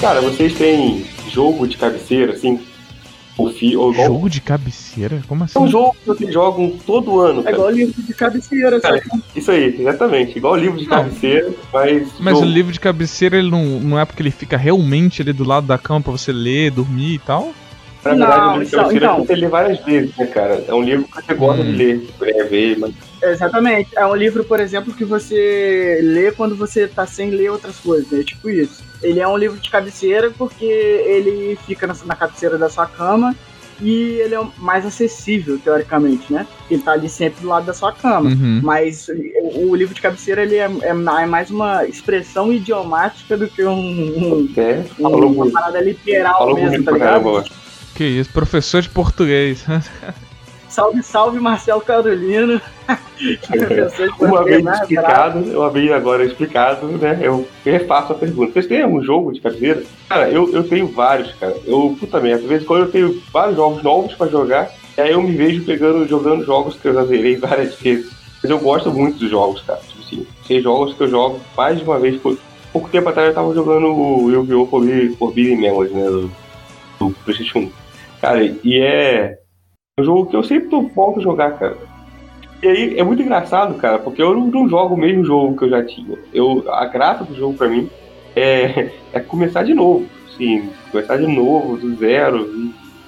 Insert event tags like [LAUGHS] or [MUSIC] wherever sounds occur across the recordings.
Cara, vocês têm jogo de cabeceira, assim? Ou fi, ou igual... Jogo de cabeceira? Como assim? É um jogo que vocês jogam todo ano. Cara. É igual livro de cabeceira, cara, Isso aí, exatamente. Igual livro de não. cabeceira, mas. Mas jogo. o livro de cabeceira, ele não, não é porque ele fica realmente ali do lado da cama pra você ler, dormir e tal? Na verdade, não, o livro de cabeceira então, você lê várias vezes, né, cara? É um livro que você gosta hum. de ler, é, ver, mas. Exatamente. É um livro, por exemplo, que você lê quando você tá sem ler outras coisas, né? Tipo isso. Ele é um livro de cabeceira porque ele fica na, na cabeceira da sua cama e ele é mais acessível, teoricamente, né? Ele tá ali sempre do lado da sua cama. Uhum. Mas o, o, livro de cabeceira ele é, é, é, mais uma expressão idiomática do que um, um, é, um uma parada literal mesmo, tá ligado? Que isso, professor de português. [LAUGHS] Salve, salve, Marcelo Carolino. [LAUGHS] uma vez explicado, uma vez agora explicado, né? Eu refaço a pergunta. Vocês têm algum jogo de cabeceira? Cara, eu, eu tenho vários, cara. Eu, puta merda, às vezes quando eu tenho vários jogos novos pra jogar, e aí eu me vejo pegando, jogando jogos que eu já zerei [LAUGHS] várias vezes. Mas eu gosto muito dos jogos, cara. Tipo assim, tem jogos que eu jogo mais de uma vez por. Pouco tempo atrás eu tava jogando o Yu-Gi-Oh! Forbidden Memories, né? Do, do PlayStation 1. Cara, e é um jogo que eu sempre tô volto a jogar, cara. E aí é muito engraçado, cara, porque eu não, não, jogo o mesmo jogo que eu já tinha. Eu, a graça do jogo pra mim é, é começar de novo. Sim, começar de novo, do zero,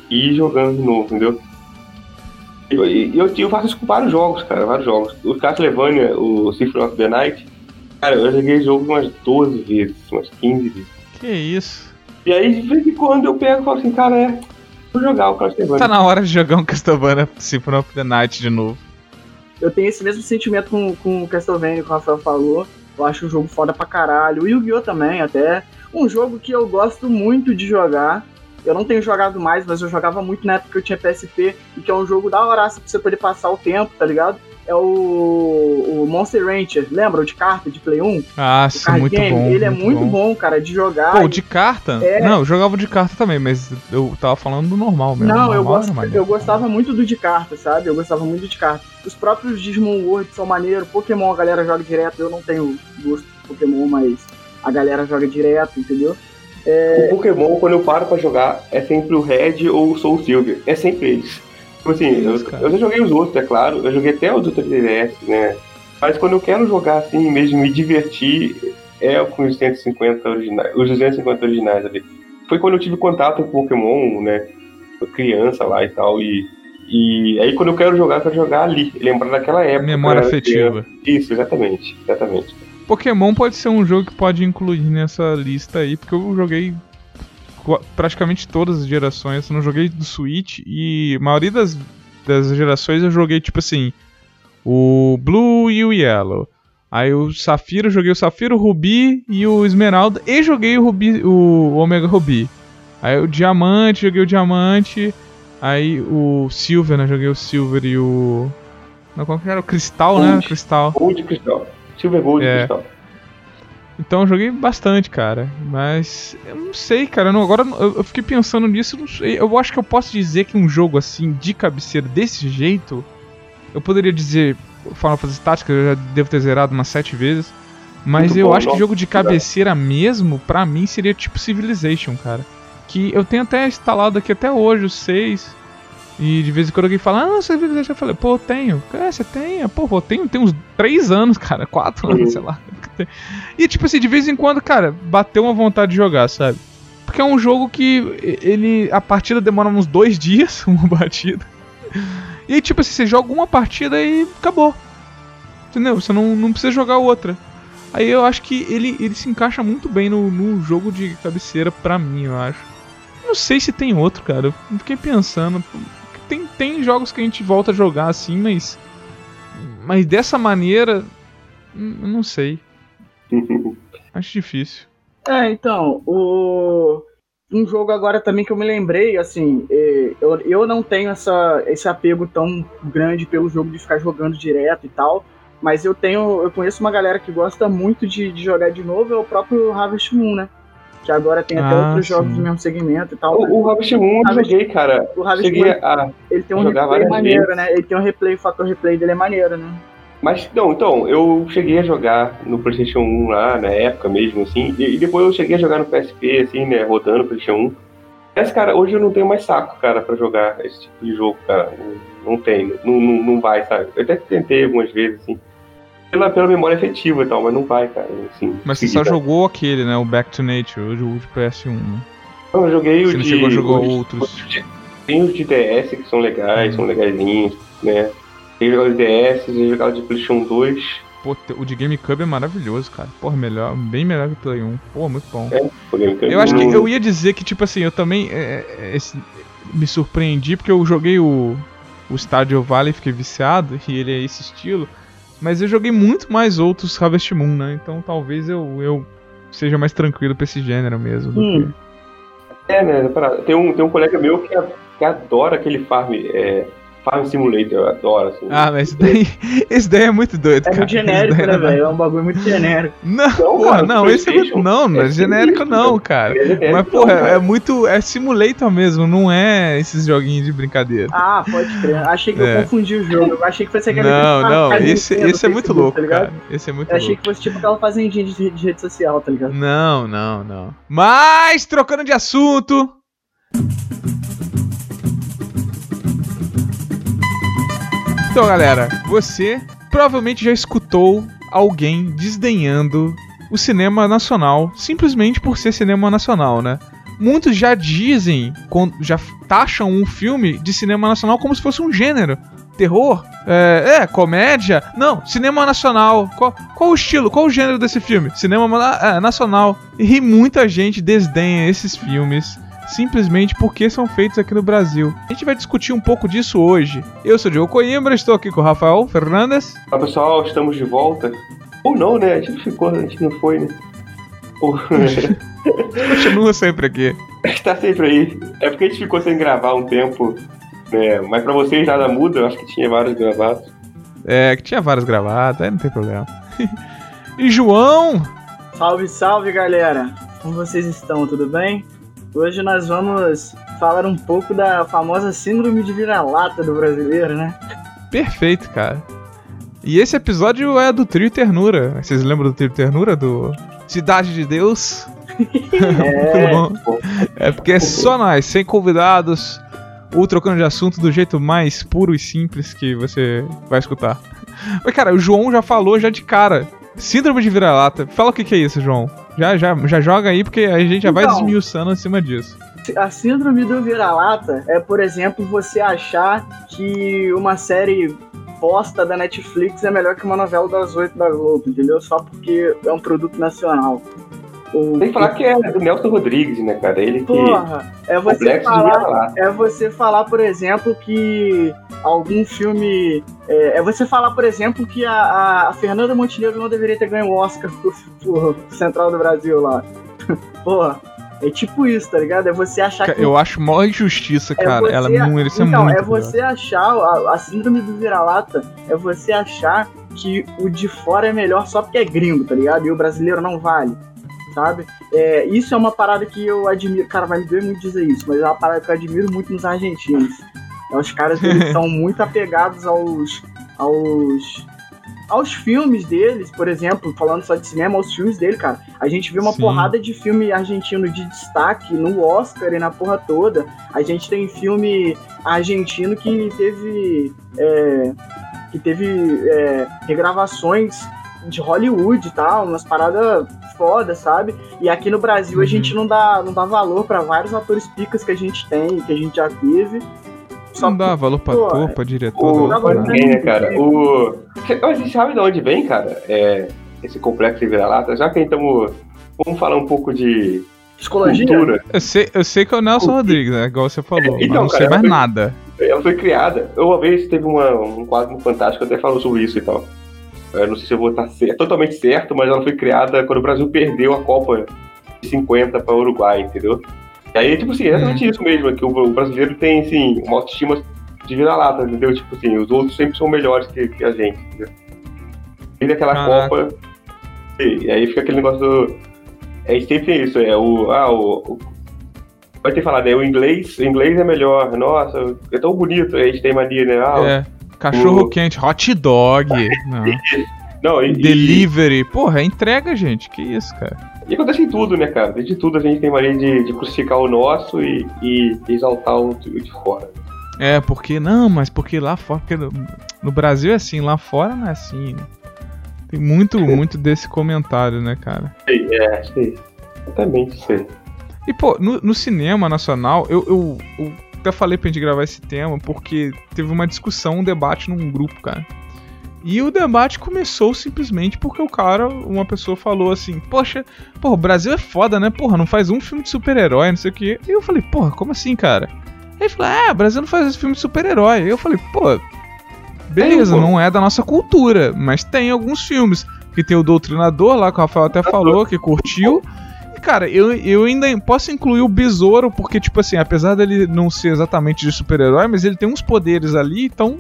e, ir jogando de novo, entendeu? E eu, eu, eu, faço isso com vários jogos, cara, vários jogos. O Castlevania, o Symphony of the Night, cara, eu joguei o jogo umas 12 vezes, umas 15 vezes. Que isso? E aí, de vez em quando, eu pego e falo assim, cara, é, Vou jogar o Castlevania. Tá na hora de jogar um Castlevania Symphony of the Night de novo. Eu tenho esse mesmo sentimento com, com o Castlevania que o Rafael falou. Eu acho o jogo foda pra caralho. O Yu-Gi-Oh! também, até. Um jogo que eu gosto muito de jogar. Eu não tenho jogado mais, mas eu jogava muito na época que eu tinha PSP. E que é um jogo da hora pra você poder passar o tempo, tá ligado? É o, o Monster Rancher, lembra? O de carta de Play 1? Ah, sim, muito game. bom. Ele é muito bom. bom. cara, de jogar. Pô, de carta? É... Não, eu jogava de carta também, mas eu tava falando do normal mesmo. Não, eu, gosto, eu gostava muito do de carta, sabe? Eu gostava muito de carta. Os próprios Digimon World são maneiros. Pokémon a galera joga direto. Eu não tenho gosto de Pokémon, mas a galera joga direto, entendeu? É... O Pokémon, quando eu paro pra jogar, é sempre o Red ou o Soul Silver. É sempre eles. Tipo assim, eu, eu, já joguei os outros, é claro. Eu joguei até o do 3DS, né? Mas quando eu quero jogar assim, mesmo me divertir, é com os 150 originais, os 250 originais ali. Foi quando eu tive contato com Pokémon, né? Criança lá e tal. E, e aí quando eu quero jogar, eu quero jogar ali. Lembrar daquela época. Memória afetiva. Isso, exatamente. Exatamente. Pokémon pode ser um jogo que pode incluir nessa lista aí, porque eu joguei praticamente todas as gerações. Eu não joguei do Switch e a maioria das, das gerações eu joguei tipo assim: o Blue e o Yellow. Aí o Safiro, joguei o Safiro, o Rubi e o Esmeralda. E joguei o Rubi, o Omega Rubi. Aí o Diamante, joguei o Diamante. Aí o Silver, né? Joguei o Silver e o. Não, qual que era? O Cristal, Gold. né? Cristal. Gold Cristal. Silver Gold é. Cristal. Então eu joguei bastante, cara. Mas eu não sei, cara. Não, agora eu, fiquei pensando nisso. Não sei. Eu acho que eu posso dizer que um jogo assim, de cabeceira desse jeito. Eu poderia dizer Final Fantasy Tactics, eu já devo ter zerado umas sete vezes. Mas Muito eu bom, acho que jogo de cabeceira mesmo, pra mim, seria tipo Civilization, cara. Que eu tenho até instalado aqui até hoje, o 6. E de vez em quando alguém fala, ah, não, Civilization. Eu falei, pô, eu tenho. É, você tem? Pô, eu tenho, tem uns 3 anos, cara. 4 anos, sei lá. E tipo assim, de vez em quando, cara, bateu uma vontade de jogar, sabe? Porque é um jogo que ele. A partida demora uns dois [LAUGHS] dias, uma batida. E tipo assim, você joga uma partida e acabou. Entendeu? Você não, não precisa jogar outra. Aí eu acho que ele, ele se encaixa muito bem no, no jogo de cabeceira pra mim, eu acho. Não sei se tem outro, cara. Eu fiquei pensando. Tem, tem jogos que a gente volta a jogar assim, mas. Mas dessa maneira. Eu não sei. [LAUGHS] Acho difícil. É, então, o um jogo agora também que eu me lembrei, assim, é, eu, eu não tenho essa, esse apego tão grande pelo jogo de ficar jogando direto e tal, mas eu tenho, eu conheço uma galera que gosta muito de, de jogar de novo, é o próprio Harvest Moon, né? Que agora tem até ah, outros sim. jogos do mesmo segmento e tal. O, né? o Harvest Moon eu joguei, cara. O Harvest Moon, a ele tem um replay maneiro, vezes. né? Ele tem um replay, o fator replay dele é maneiro, né? Mas, não, então, eu cheguei a jogar no PlayStation 1 lá, na época mesmo, assim, e, e depois eu cheguei a jogar no PSP, assim, né, rodando o PlayStation 1. Mas, cara, hoje eu não tenho mais saco, cara, pra jogar esse tipo de jogo, cara. Não, não tem, não, não, não vai, sabe? Eu até tentei algumas vezes, assim. Pela, pela memória efetiva e tal, mas não vai, cara. Assim, mas você só jogou aquele, né? O Back to Nature, o de PS1, né? Não, eu joguei você o não de. chegou a jogar os- outros. Tem os de DS que são legais, são legaisinhos, né? Tem jogar os DS, tem jogar o de PlayStation 2. Pô, o de GameCube é maravilhoso, cara. Porra, melhor, bem melhor que o Play 1. Pô, muito bom. É. Eu acho que Não- eu ia dizer que, tipo assim, eu também é, é, esse- me surpreendi porque eu joguei o, o Stardew Valley, fiquei viciado, [LAUGHS] e ele é esse estilo. Mas eu joguei muito mais outros Harvest Moon, né? Então talvez eu, eu seja mais tranquilo pra esse gênero mesmo. Hum. É, né? parada. Tem um, tem um colega meu que, que adora aquele Farm, é, farm Simulator, eu adoro, assim. Ah, mas esse daí, [LAUGHS] esse daí é muito doido, É cara. muito genérico, Esse né, não- velho? É um bagulho muito genérico. Não, Não, porra, cara, não, esse é muito, não, não é É genérico sinistro, não, cara. É genérico, Mas, porra, cara. é muito. É simulator mesmo, não é esses joguinhos de brincadeira. Ah, pode crer. Achei que É. eu confundi o jogo. Eu achei que fosse aquele. Não, não, esse, Nintendo, esse é muito Facebook, louco, tá ligado? cara. Esse é muito Eu achei louco. que fosse tipo aquela fazendinha de, de rede social, tá ligado? Não, não, não. Mas, trocando de assunto. Então, galera, você provavelmente já escutou alguém desdenhando o cinema nacional simplesmente por ser cinema nacional, né? Muitos já dizem, já taxam um filme de cinema nacional como se fosse um gênero. Terror? É, é, comédia? Não, cinema nacional. Qual, qual o estilo? Qual o gênero desse filme? Cinema é, nacional. E muita gente desdenha esses filmes simplesmente porque são feitos aqui no Brasil. A gente vai discutir um pouco disso hoje. Eu sou o Diogo Coimbra, estou aqui com o Rafael Fernandes. Olá, pessoal, estamos de volta. Ou não, né? A gente ficou, a gente não foi, né? [LAUGHS] Continua sempre aqui. está [LAUGHS] sempre aí. É porque a gente ficou sem gravar um tempo, né? Mas pra vocês nada muda, eu acho que tinha vários gravados. É, que tinha várias gravadas, aí não tem problema. [LAUGHS] e João? Salve, salve, galera! Como vocês estão? Tudo bem? Hoje nós vamos falar um pouco da famosa síndrome de vira-lata do brasileiro, né? Perfeito, cara. E esse episódio é do Trio Ternura. Vocês lembram do Trio Ternura? Do Cidade de Deus? [LAUGHS] É, Muito bom. É porque é só nós, sem convidados, ou trocando de assunto do jeito mais puro e simples que você vai escutar. Mas, cara, o João já falou já de cara. Síndrome de vira-lata. Fala o que, que é isso, João. Já, já, já joga aí, porque a gente já vai Então. desmiuçando em cima disso. a síndrome do vira-lata é, por exemplo, você achar que uma série bosta da Netflix é melhor que uma novela das oito da Globo, entendeu? Só porque é um produto nacional. O, Tem que falar que é do Nelson Rodrigues, né, cara? Ele que. Porra, é você falar. É você falar, por exemplo, que algum filme. É, é você falar, por exemplo, que a, a- Fernanda Montenegro não deveria ter ganho o Oscar por, por Central do Brasil lá. [LAUGHS] Porra, é tipo isso, tá ligado? É você achar que. Eu acho maior injustiça, é cara. você- Ela não merecia então, muito. é você achar. A, a síndrome do vira-lata é você achar que o de fora é melhor só porque é gringo, tá ligado? E o brasileiro não vale. Sabe? É, isso é uma parada que eu admiro. Cara, vai me doer muito dizer isso, mas é uma parada que eu admiro muito nos argentinos. É, os caras eles [LAUGHS] são muito apegados aos, aos. aos filmes deles, por exemplo, falando só de cinema, aos filmes dele, cara. A gente vê uma Sim. porrada de filme argentino de destaque no Oscar e na porra toda. A gente tem filme argentino que teve. é, que teve é, regravações de Hollywood e tal, umas paradas foda, sabe? E aqui no Brasil a Uhum. gente não dá, não dá valor pra vários atores picas que a gente tem, que a gente já teve. Não dá valor pra Pô, ator, pra diretor. O, dá Não, pra ninguém, né, cara? O. A gente sabe de onde vem, cara? É, esse complexo de vira-lata. Já que estamos. Vamos falar um pouco de Psicologia? cultura. Eu sei, eu sei que é o Nelson Rodrigues, né? Igual você falou. mas Então, não sei cara, mais eu- nada. Ela foi criada. Eu, uma vez teve uma, um quadro Fantástico que até falou sobre isso e tal. Eu não sei se eu vou estar cer- totalmente certo, mas ela foi criada quando o Brasil perdeu a Copa de 50 para o Uruguai, entendeu? E aí, tipo assim, é exatamente isso mesmo, que o, o brasileiro tem, assim, uma autoestima de vira-lata, entendeu? Tipo assim, os outros sempre são melhores que, que a gente, entendeu? E daquela Caraca. Copa. E, e aí fica aquele negócio do. É sempre isso, é o. Ah, o. o Pode ter falado, é o inglês, o inglês é melhor, nossa, é tão bonito, a gente tem mania, né? Ah, É. Cachorro o... quente, hot dog. [LAUGHS] Não. Não, e, Delivery. E... Porra, é entrega, gente. Que isso, cara. E acontece em tudo, né, cara? De tudo a gente tem mania de, de crucificar o nosso e, e exaltar o de fora. É, porque, não, mas porque lá fora, porque no, no Brasil é assim, lá fora não é assim. Né? Tem muito, [LAUGHS] muito desse comentário, né, cara? Sei, é, sei. Exatamente, sei. E, pô, no, no cinema nacional, eu, eu, eu, até falei pra gente gravar esse tema porque teve uma discussão, um debate num grupo, cara. E o debate começou simplesmente porque o cara, uma pessoa falou assim: Poxa, porra, o Brasil é foda, né? Porra, não faz um filme de super-herói, não sei o quê. E eu falei: Porra, como assim, cara? Ele falou: É, o Brasil não faz esse filme de super-herói. Eu falei: Pô, beleza, não é da nossa cultura, mas tem alguns filmes. Que tem o Doutrinador lá, que o Rafael até falou, que curtiu. Cara, eu, eu ainda posso incluir o Besouro, porque, tipo assim, apesar dele não ser exatamente de super-herói, mas ele tem uns poderes ali, então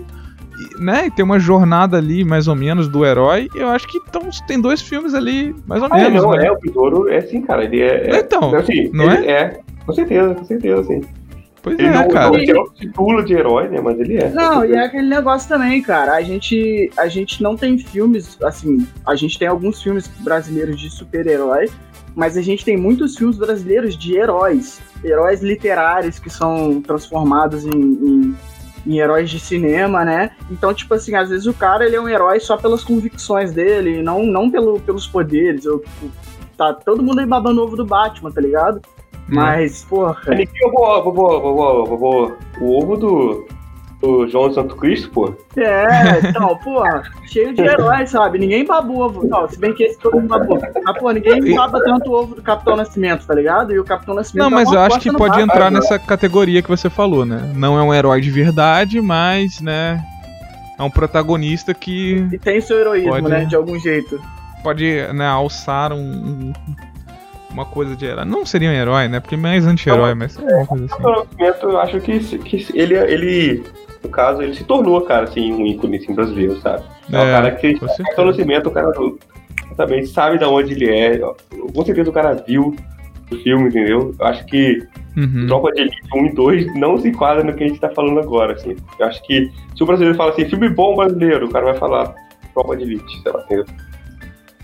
né, e tem uma jornada ali, mais ou menos, do herói. Eu acho que então, tem dois filmes ali, mais ou ah, menos. Não, né? é, o Besouro é sim, cara. Ele é. é então, assim, não é? É, com certeza, com certeza, sim. Pois ele é, não, cara. Ele não título de herói, né? Mas ele é. Não, e é aquele negócio também, cara. A gente, a gente não tem filmes, assim, a gente tem alguns filmes brasileiros de super-herói, mas a gente tem muitos filmes brasileiros de heróis. Heróis literários que são transformados em, em em heróis de cinema, né? Então, tipo assim, às vezes o cara ele é um herói só pelas convicções dele, não, não pelo, pelos poderes. Eu, tipo, tá todo mundo aí babando ovo do Batman, tá ligado? Hum. Mas, porra. Eu vou, vou, vou, vou, vou, o ovo do, do João Santo Cristo, pô. É, então, pô, cheio de heróis, sabe? Ninguém babou ovo. Não, se bem que esse todo mundo babou. Mas, pô, ninguém baba tanto o ovo do Capitão Nascimento, tá ligado? E o Capitão Nascimento. Não, mas eu acho que pode entrar nessa categoria que você falou, né? Não é um herói de verdade, mas, né? É um protagonista que. E tem seu heroísmo, pode, né? De algum jeito. Pode, né, alçar um, um uma coisa de herói. Não seria um herói, né? Porque mais anti-herói, mas é uma coisa assim. Eu acho que, que ele, ele no caso, ele se tornou, cara, assim, um ícone assim, brasileiro, sabe? É, é um cara que tem Nascimento, o cara também sabe de onde ele é. Com certeza o cara viu o filme, entendeu? Eu acho que uhum. Tropa de Elite 1 e 2 não se enquadra no que a gente tá falando agora, assim. Eu acho que se o brasileiro fala assim, filme bom brasileiro, o cara vai falar Tropa de Elite, sei lá, entendeu?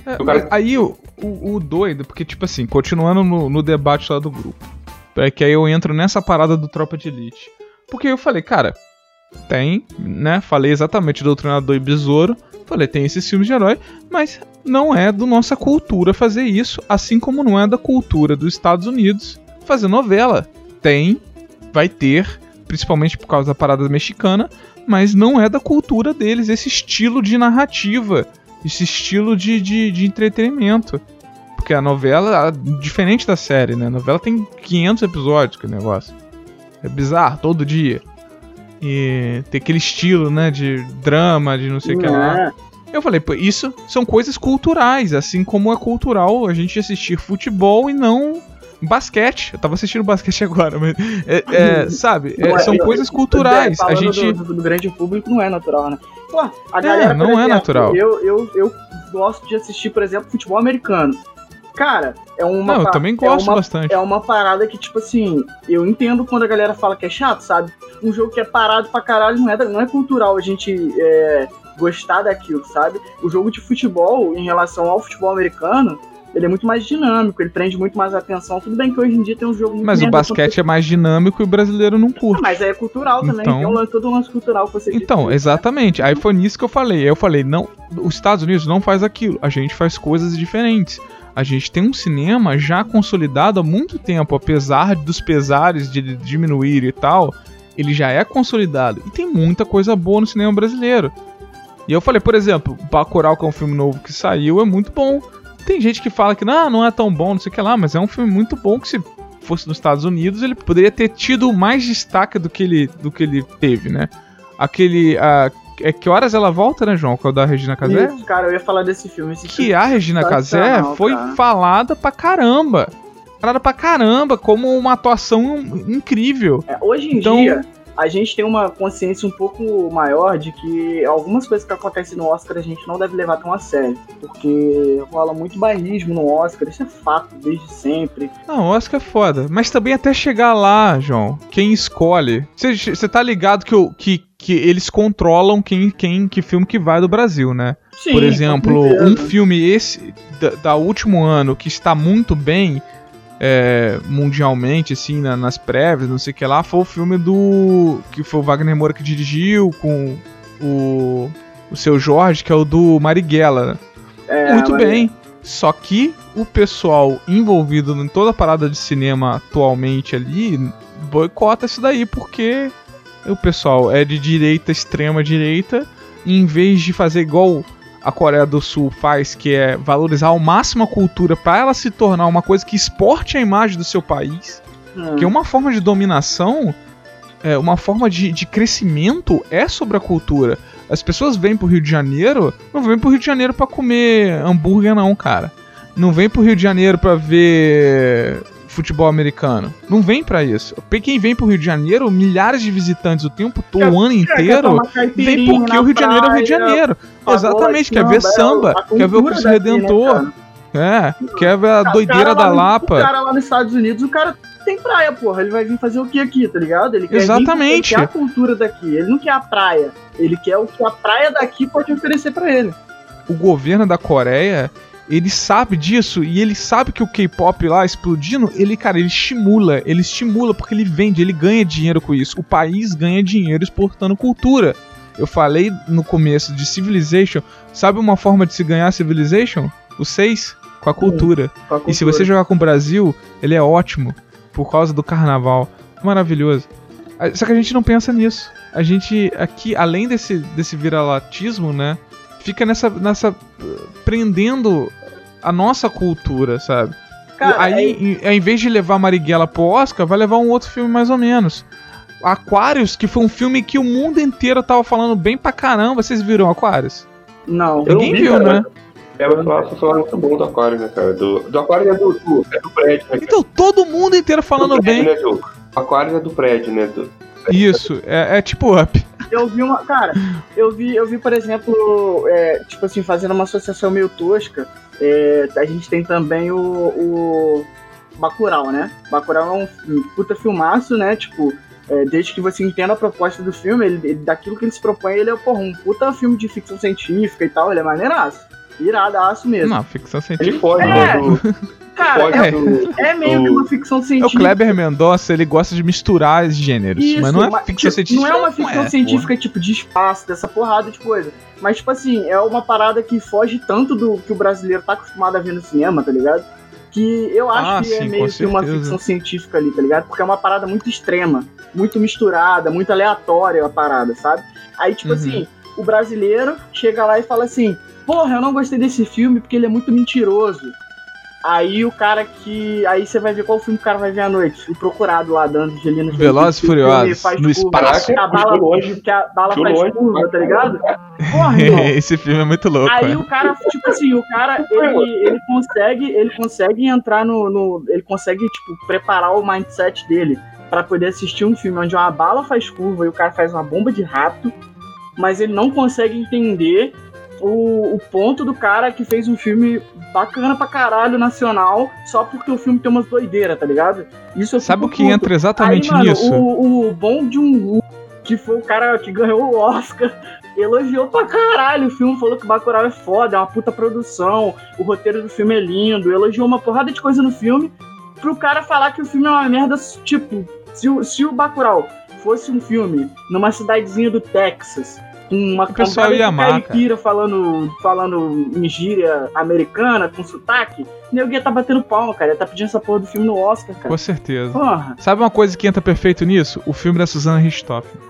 É, cara... Aí o, o, o, doido, porque, tipo assim, continuando no, no debate lá do grupo, é que aí eu entro nessa parada do Tropa de Elite. Porque eu falei, cara, tem, né? Falei exatamente do Doutrinador e Besouro. Falei, tem esses filmes de herói, mas não é da nossa cultura fazer isso, assim como não é da cultura dos Estados Unidos fazer novela. Tem, vai ter, principalmente por causa da parada mexicana, mas não é da cultura deles esse estilo de narrativa, esse estilo de, de, de entretenimento. Porque a novela, diferente da série, né? A novela tem 500 episódios, que negócio. É bizarro, todo dia e ter aquele estilo, né, de drama, de não sei o que lá. É. Eu falei, pô, isso são coisas culturais, assim como é cultural a gente assistir futebol e não basquete. Eu tava assistindo basquete [LAUGHS] agora, mas. É, é, [LAUGHS] sabe? É, são coisas culturais. a gente. Do, do, grande público não é natural, né? Pô, a é, galera. não é exemplo, é natural. Eu, eu, eu gosto de assistir, por exemplo, futebol americano. Cara, é uma. Não, eu também gosto é uma, bastante. É uma parada que, tipo assim, eu entendo quando a galera fala que é chato, sabe? Um jogo que é parado pra caralho não é, não é cultural a gente é, gostar daquilo, sabe? O jogo de futebol, em relação ao futebol americano, ele é muito mais dinâmico, ele prende muito mais atenção. Tudo bem que hoje em dia tem um jogo muito Mas o basquete é mais dinâmico e o brasileiro não curte. mas é cultural também, então... tem um, todo um lance cultural que você Então, disse. exatamente. Aí foi nisso que eu falei. Aí eu falei, não, os Estados Unidos não faz aquilo, a gente faz coisas diferentes a gente tem um cinema já consolidado há muito tempo, apesar dos pesares de diminuir e tal, ele já é consolidado. E tem muita coisa boa no cinema brasileiro. E eu falei, por exemplo, Bacurau, que é um filme novo que saiu, é muito bom. Tem gente que fala que não, não é tão bom, não sei o que lá, mas é um filme muito bom que se fosse nos Estados Unidos, ele poderia ter tido mais destaque do que ele, do que ele teve, né? Aquele. Uh, é que horas ela volta, né, João? Com é o da Regina Casé? Isso, cara, eu ia falar desse filme. Esse que filme a Regina Casé foi cara. falada pra caramba. Falada pra caramba, como uma atuação incrível. É, hoje em então, dia, a gente tem uma consciência um pouco maior de que algumas coisas que acontecem no Oscar a gente não deve levar tão a sério. Porque rola muito barrismo no Oscar, isso é fato desde sempre. Não, Oscar é foda. Mas também até chegar lá, João, quem escolhe. Você tá ligado que, eu, que que eles controlam quem, quem que filme que vai do Brasil, né? Sim, Por exemplo, um filme esse da, da, último ano que está muito bem é, mundialmente, assim, na, nas prévias, não sei o que lá, foi o filme do. que foi o Wagner Moura que dirigiu com o. o seu Jorge, que é o do Marighella. Né? É, muito bem. Só que o pessoal envolvido em toda a parada de cinema atualmente ali boicota isso daí, porque o pessoal é de direita, extrema direita, e em vez de fazer igual a Coreia do Sul faz, que é valorizar ao máximo a cultura para ela se tornar uma coisa que exporte a imagem do seu país, hum. que é uma forma de dominação, é, uma forma de, de crescimento é sobre a cultura. As pessoas vêm pro Rio de Janeiro, não vêm pro Rio de Janeiro para comer hambúrguer não, cara. Não vem pro Rio de Janeiro para ver futebol americano. Não vem para isso. Quem vem pro Rio de Janeiro, milhares de visitantes o tempo todo, o ano inteiro, vem porque o Rio de Janeiro é o Rio de Janeiro. Exatamente, quer ver samba, quer ver o Cristo né, Redentor. É, quer ver a doideira da Lapa. O cara lá nos Estados Unidos, o cara tem praia, porra. Ele vai vir fazer o que aqui, tá ligado? Ele quer Exatamente. Vir, ele quer a cultura daqui. Ele não quer a praia. Ele quer o que a praia daqui pode oferecer para ele. O governo da Coreia, ele sabe disso e ele sabe que o K-pop lá explodindo, ele, cara, ele estimula, ele estimula porque ele vende, ele ganha dinheiro com isso. O país ganha dinheiro exportando cultura. Eu falei no começo de Civilization, sabe uma forma de se ganhar Civilization? O 6 com a cultura. com a cultura. E se você jogar com o Brasil, ele é ótimo por causa do carnaval. Maravilhoso. Só que a gente não pensa nisso. A gente aqui, além desse, desse viralatismo, né? Fica nessa, nessa prendendo a nossa cultura, sabe? Cara, aí, é... em, em vez de levar Marighella pro Oscar, vai levar um outro filme mais ou menos. Aquarius, que foi um filme que o mundo inteiro tava falando bem pra caramba. Vocês viram Aquarius? Não. Ninguém vi, viu, cara. né? É, mas nossa, falar muito bom do Aquarius, né, cara? Do, do Aquarius é do, do, é do prédio, né? Então, todo mundo inteiro falando prédio, bem. Né, do, Aquarius é do prédio, né? Do, Isso, é, é tipo up. Eu vi uma. Cara, eu vi, eu vi, por exemplo, é, tipo assim, fazendo uma associação meio tosca. É, a gente tem também o, o Bacurau, né? Bacurau é um, puta filmaço, né? Tipo, é, desde que você entenda a proposta do filme, ele, daquilo que ele se propõe, ele é porra, um puta filme de ficção científica e tal, ele é maneiraço. Iradaço mesmo. Não, ficção científica. Ele foge, é. né? Do... Cara, é, é, meio que uma ficção científica. O Kleber Mendonça, ele gosta de misturar os gêneros. Isso, mas não é uma, ficção tipo, científica. Não é uma ficção é, científica, porra. tipo, de espaço, dessa porrada de coisa. Mas, tipo assim, é uma parada que foge tanto do que o brasileiro tá acostumado a ver no cinema, tá ligado? Que eu acho ah, que é sim, é meio que uma ficção científica ali, tá ligado? Porque é uma parada muito extrema, muito misturada, muito aleatória a parada, sabe? Aí, tipo uhum. assim, o brasileiro chega lá e fala assim: Porra, eu não gostei desse filme porque ele é muito mentiroso. Aí o cara que. Aí você vai ver qual filme o cara vai ver à noite. O procurado lá dando Angelina Velozes e Furiosos. No espaço. Que a bala, longe, que a bala faz longe, curva, tá ligado? Porra, [LAUGHS] Esse filme é muito louco. Aí é. o cara, tipo assim, o cara, ele, ele consegue. Ele consegue entrar no, no. Ele consegue, tipo, preparar o mindset dele para poder assistir um filme onde uma bala faz curva e o cara faz uma bomba de rato, mas ele não consegue entender o, o ponto do cara que fez um filme bacana pra caralho nacional só porque o filme tem umas doideiras, tá ligado? Isso Sabe o que puto. entra exatamente Aí, mano, nisso? O, o Bom de um que foi o cara que ganhou o Oscar, [LAUGHS] elogiou pra caralho o filme, falou que o Bacurau é foda, é uma puta produção, o roteiro do filme é lindo, elogiou uma porrada de coisa no filme, pro cara falar que o filme é uma merda, tipo, se, se o Bacurau fosse um filme numa cidadezinha do Texas, uma pessoa ia amar, caipira falando, falando em gíria americana, com sotaque, nego ia tá batendo palma, cara. Ia tá pedindo essa porra do filme no Oscar, cara. Com certeza. Porra. Sabe uma coisa que entra perfeito nisso? O filme da Susana Richthofen.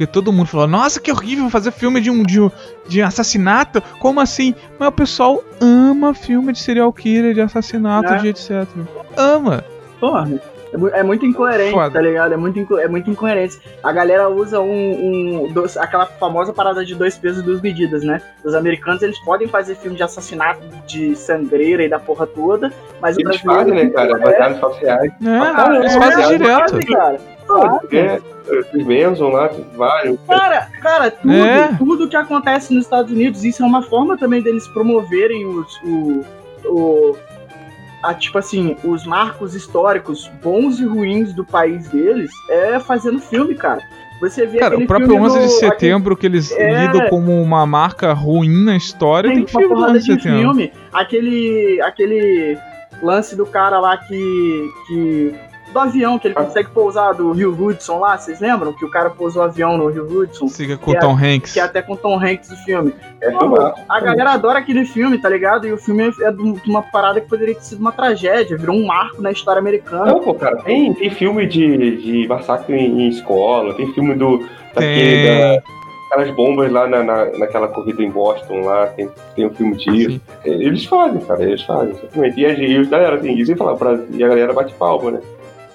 Porque todo mundo falou, nossa, que horrível fazer filme de um, de um de assassinato. Como assim? Mas o pessoal ama filme de serial killer, de assassinato, é. de etc. Ama. Porra. É, é muito incoerente, Foda. tá ligado? É muito, é muito incoerente. A galera usa um, um dois, aquela famosa parada de dois pesos e duas medidas, né? Os americanos, eles podem fazer filme de assassinato, de sangreira e da porra toda, mas eles o brasileiro... fazem, né, cara? É... Baseado em sociais. É, ah, eles é, fazem direto. cara. É, Benson lá, vários. Cara, cara, tudo, é. tudo que acontece nos Estados Unidos, isso é uma forma também deles promoverem os, o, o, a, tipo assim, os marcos históricos bons e ruins do país deles é fazendo filme, cara. Você vê Cara, o próprio 11 do, de setembro, aquele, que eles é, lidam como uma marca ruim na história, tem, tem filme do 11 de setembro. Filme, aquele, aquele lance do cara lá que, que do avião, que ele consegue pousar do Rio Hudson lá, vocês lembram? Que o cara pousou o avião no Rio Hudson. Siga com o Tom é, Hanks. Que é até com o Tom Hanks o filme. É, Pô, a galera adora aquele filme, tá ligado? E o filme é de uma parada que poderia ter sido uma tragédia, virou um marco na história americana. Não, pô, cara, tem, tem filme de, de massacre em, em escola, tem filme do. Daquele, da, aquelas bombas lá na, na, naquela corrida em Boston lá, tem, tem um filme disso. Eles fazem, cara, eles fazem, exatamente. E a, e a galera tem isso e falar, pra, e a galera bate palma, né?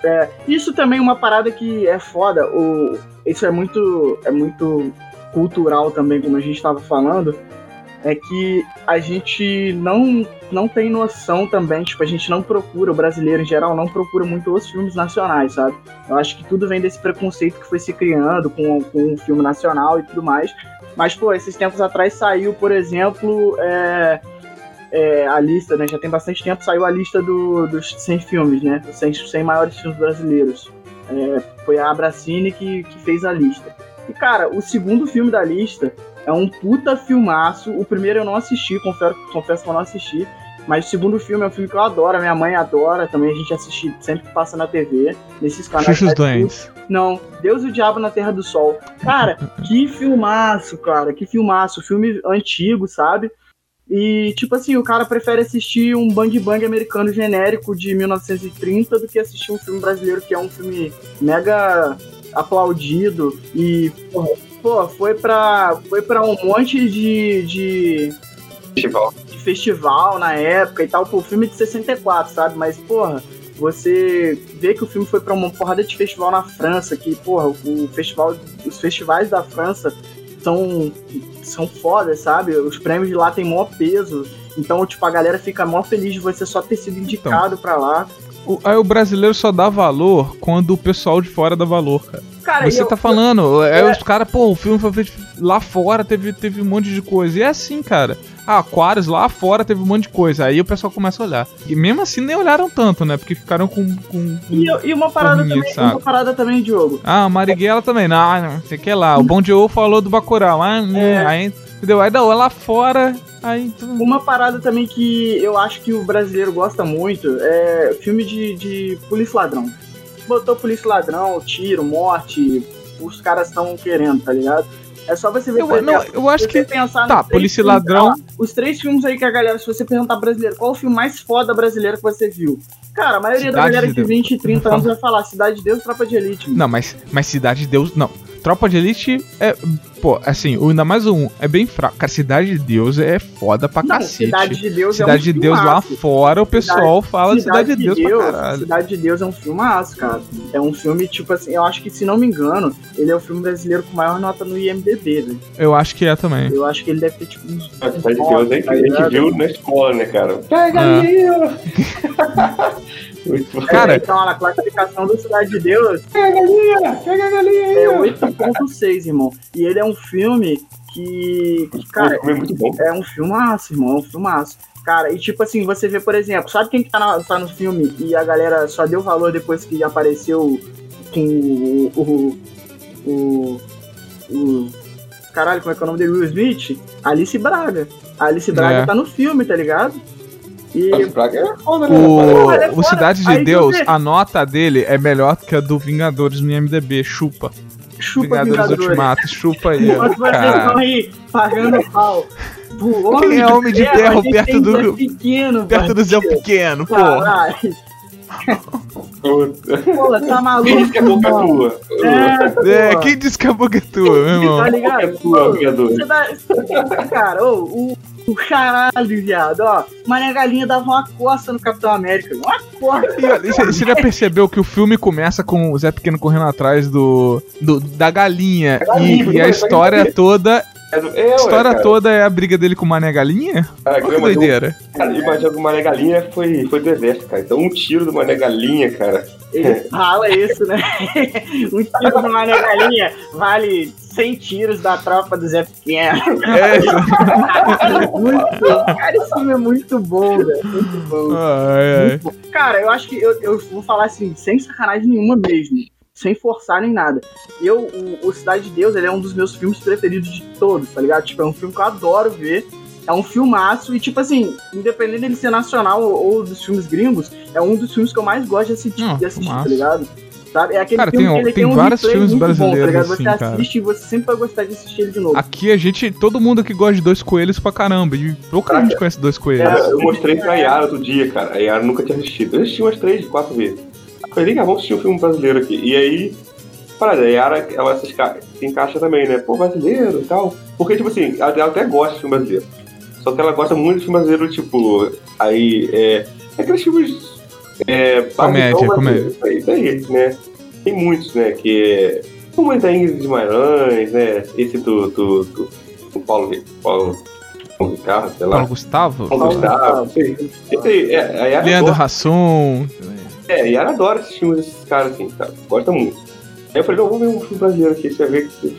É, isso também é uma parada que é foda. O, isso é muito, é muito cultural também, como a gente estava falando. É que a gente não, não tem noção também, tipo, a gente não procura, o brasileiro em geral não procura muito os filmes nacionais, sabe? Eu acho que tudo vem desse preconceito que foi se criando com, com o filme nacional e tudo mais. Mas, pô, esses tempos atrás saiu, por exemplo, é, é, a lista, né? Já tem bastante tempo, saiu a lista do, dos 100 filmes, né? Os 100, 100 maiores filmes brasileiros. É, foi a Abracine que, que fez a lista. E, cara, o segundo filme da lista é um puta filmaço. O primeiro eu não assisti, confesso, confesso que eu não assisti. Mas o segundo filme é um filme que eu adoro, minha mãe adora também, a gente assiste sempre que passa na TV, nesses canais. Xuxos Doentes. Não, Deus e o Diabo na Terra do Sol. Cara, [LAUGHS] que filmaço, cara, que filmaço. Filme antigo, sabe? E, tipo assim, o cara prefere assistir um Bang Bang americano genérico de 1930 do que assistir um filme brasileiro que é um filme mega aplaudido e, pô, foi pra, foi pra um monte de, de, festival. de festival na época e tal. Pô, filme de 64, sabe? Mas, porra, você vê que o filme foi para uma porrada de festival na França, que, porra, o festival, os festivais da França são, são fodas, sabe? Os prêmios de lá têm maior peso. Então, tipo, a galera fica mó feliz de você só ter sido indicado então, para lá. O, aí o brasileiro só dá valor quando o pessoal de fora dá valor, cara. Cara você eu, tá falando, é, é os caras, pô, o filme foi feito lá fora, teve, teve um monte de coisa. E é assim, cara. Ah, Aquarius lá fora teve um monte de coisa. Aí o pessoal começa a olhar. E mesmo assim nem olharam tanto, né? Porque ficaram com. com, com e, e, uma parada também, uma parada também, Diogo. Ah, Marighella também. Não, não sei o que lá. O Bom Joe falou do Bacurau. Ah, é. aí, entendeu? Aí não, lá fora. Aí, tudo... Uma parada também que eu acho que o brasileiro gosta muito é filme de, de polícia ladrão. Botou polícia ladrão, tiro, morte, os caras estão querendo, tá ligado? É só você ver. Eu, não, eu acho que. Pensar tá, Polícia e Ladrão. Filmes, os três filmes aí que a galera, se você perguntar brasileiro, qual o filme mais foda brasileiro que você viu? Cara, a maioria Cidade da galera de, de 20 e 30 anos vai falar Cidade de Deus Tropa de Elite. Não, mas, mas Cidade de Deus. Não. Tropa de Elite é. Pô, assim, o ainda mais um é bem fraco. Cara, Cidade de Deus é foda pra não, cacete. Cidade de Deus Cidade é um de Deus lá fora, o pessoal Cidade, fala de Cidade de Deus, Deus pra caralho. Cidade de Deus é um filmaço, cara. É um filme, tipo assim, eu acho que, se não me engano, ele é o filme brasileiro com maior nota no IMDB, velho. Eu acho que é também. Eu acho que ele deve ter, tipo, uns. Cidade de Deus é que a gente viu na escola, né, cara? Pega ah. [LAUGHS] ali! Cara, então, a classificação do Cidade de Deus. Pega a galinha! Pega a galinha aí! É 8.6, irmão. E ele é um filme que. que cara, é, muito bom. é um filmaço, irmão. É um filmaço. Cara, e tipo assim, você vê, por exemplo, sabe quem que tá, na, tá no filme e a galera só deu valor depois que apareceu com o. o, o, o caralho, como é que é o nome dele? Will Smith? Alice Braga. A Alice Braga é. tá no filme, tá ligado? E... É foda, né? O, é o Cidade de Aí Deus, a nota dele é melhor que a do Vingadores no IMDB. Chupa. Chupa Vingadores, Vingadores. Ultimato, chupa aí. Enquanto vocês aí pagando pau. Quem é Homem de Ferro perto do. Pequeno, perto do Zé Pequeno, pô. [LAUGHS] Pô, tá maluco? Quem disse que a boca é tua? É, é, quem disse que a boca é tua, meu irmão? Tá ligado? É tua, Vingadores. Cara, o o caralho, viado, ó. Mané Galinha dava uma costa no Capitão América. Uma costa. você já percebeu que o filme começa com o Zé Pequeno correndo atrás do, do da galinha, galinha e, e, a história toda é, a história cara. toda é a briga dele com o Mané Galinha? Que doideira. Cara, imagina que o Mané Galinha foi, foi do exército, cara. Então um tiro do Mané Galinha, cara. Ele [LAUGHS] fala isso, né? [LAUGHS] um tiro do Mané Galinha vale 100 tiros da tropa do Zé Pequeno. É. [LAUGHS] muito bom. Cara, esse filme é muito bom, velho. Muito bom. Ai, ai. Muito bom. Cara, eu acho que eu, eu vou falar assim, sem sacanagem nenhuma mesmo sem forçar nem nada. Eu, o, o Cidade de Deus, ele é um dos meus filmes preferidos de todos, tá ligado? Tipo, é um filme que eu adoro ver. É um filmaço e, tipo assim, independente dele ser nacional ou, ou dos filmes gringos, é um dos filmes que eu mais gosto de assistir, Não, de assistir tá ligado? Sabe? É aquele cara, filme tem, que ele tem, tem um vários filmes brasileiros bom, tá Você assim, assiste cara. e você sempre vai gostar de assistir ele de novo. Aqui a gente, todo mundo aqui gosta de Dois Coelhos pra caramba. E pouca cara, gente conhece Dois Coelhos. É, eu mostrei pra Yara outro dia, cara. A Yara nunca tinha assistido. Eu assisti umas três, quatro vezes. Eu falei, vem cá, vamos assistir um filme brasileiro aqui. E aí, parada, a Yara, ela se, se encaixa também, né? Pô, brasileiro e tal. Porque, tipo assim, ela, ela, até gosta de filme brasileiro. Só que ela gosta muito de filme brasileiro, tipo, aí, é. Aqueles filmes. É, comédia, comédia. Isso aí, isso aí, né? Tem muitos, né? Que é. Como é da Ingrid de Guimarães, né? Esse do, do, do, do Paulo, Paulo, Paulo Ricardo, sei lá. Paulo Gustavo? Paulo, Gustavo. Esse aí, é, Leandro Hassum. É, e ela adora esses filmes desses caras, assim, sabe? Gosta muito. Aí eu falei, não, vamos ver um filme brasileiro aqui, você vai ver que.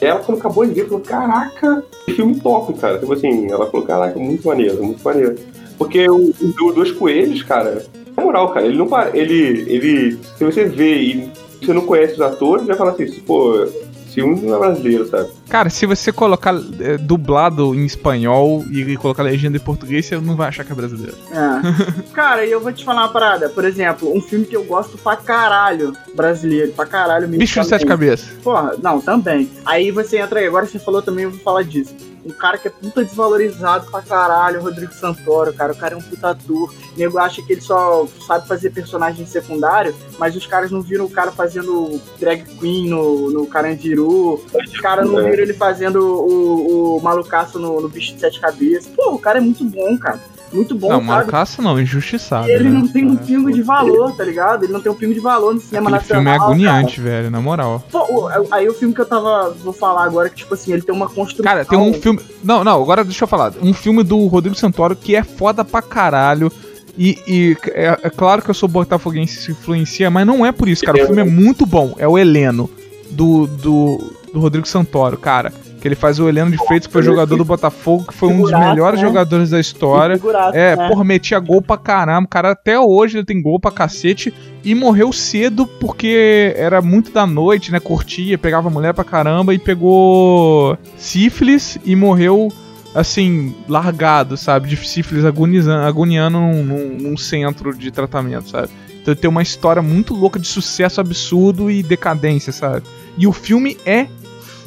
Ela, quando acabou de ver, falou: Caraca, que filme top, cara. Tipo assim, ela falou: Caraca, muito maneiro, muito maneiro. Porque o, o Dois Coelhos, cara, na moral, cara, ele não para. Ele, ele. Se você vê e você não conhece os atores, vai falar assim, pô, filme não é brasileiro, sabe? Cara, se você colocar é, dublado em espanhol e colocar legenda em português, você não vai achar que é brasileiro. É. [LAUGHS] Cara, e eu vou te falar uma parada. Por exemplo, um filme que eu gosto pra caralho brasileiro, pra caralho mesmo. Bicho de Sete Cabeças. Porra, não, também. Aí você entra aí, agora você falou também, eu vou falar disso um cara que é puta desvalorizado pra caralho, o Rodrigo Santoro, cara. O cara é um puta ator. O nego acha que ele só sabe fazer personagem secundário, mas os caras não viram o cara fazendo drag queen no, no Carandiru. Os caras não viram ele fazendo o, o malucaço no, no bicho de sete cabeças. Pô, o cara é muito bom, cara muito bom, não, Malucaço não, injustiçado. E ele né? não tem um é. pingo de valor, tá ligado? Ele não tem um pingo de valor no cinema Aquele nacional. filme é agoniante, cara. velho, na moral. Pô, aí o filme que eu tava. Vou falar agora, que, tipo assim, ele tem uma construção. Cara, tem um filme. Não, não, agora deixa eu falar. Um filme do Rodrigo Santoro que é foda pra caralho. E, e é, é, claro que eu sou botafoguense se influencia, mas não é por isso, cara. O filme é muito bom. É o Heleno, do, do, do Rodrigo Santoro, cara. Que ele faz o Heleno de Freitas, que foi jogador do Botafogo, que foi um dos melhores né? jogadores da história. É, né? porra, metia gol pra caramba. O cara até hoje ele tem gol pra cacete. E morreu cedo porque era muito da noite, né? Curtia, pegava mulher pra caramba e pegou sífilis e morreu assim, largado, sabe? De sífilis agonizando, agoniando num, num, num, centro de tratamento, sabe? Então tem uma história muito louca de sucesso absurdo e decadência, sabe? E o filme é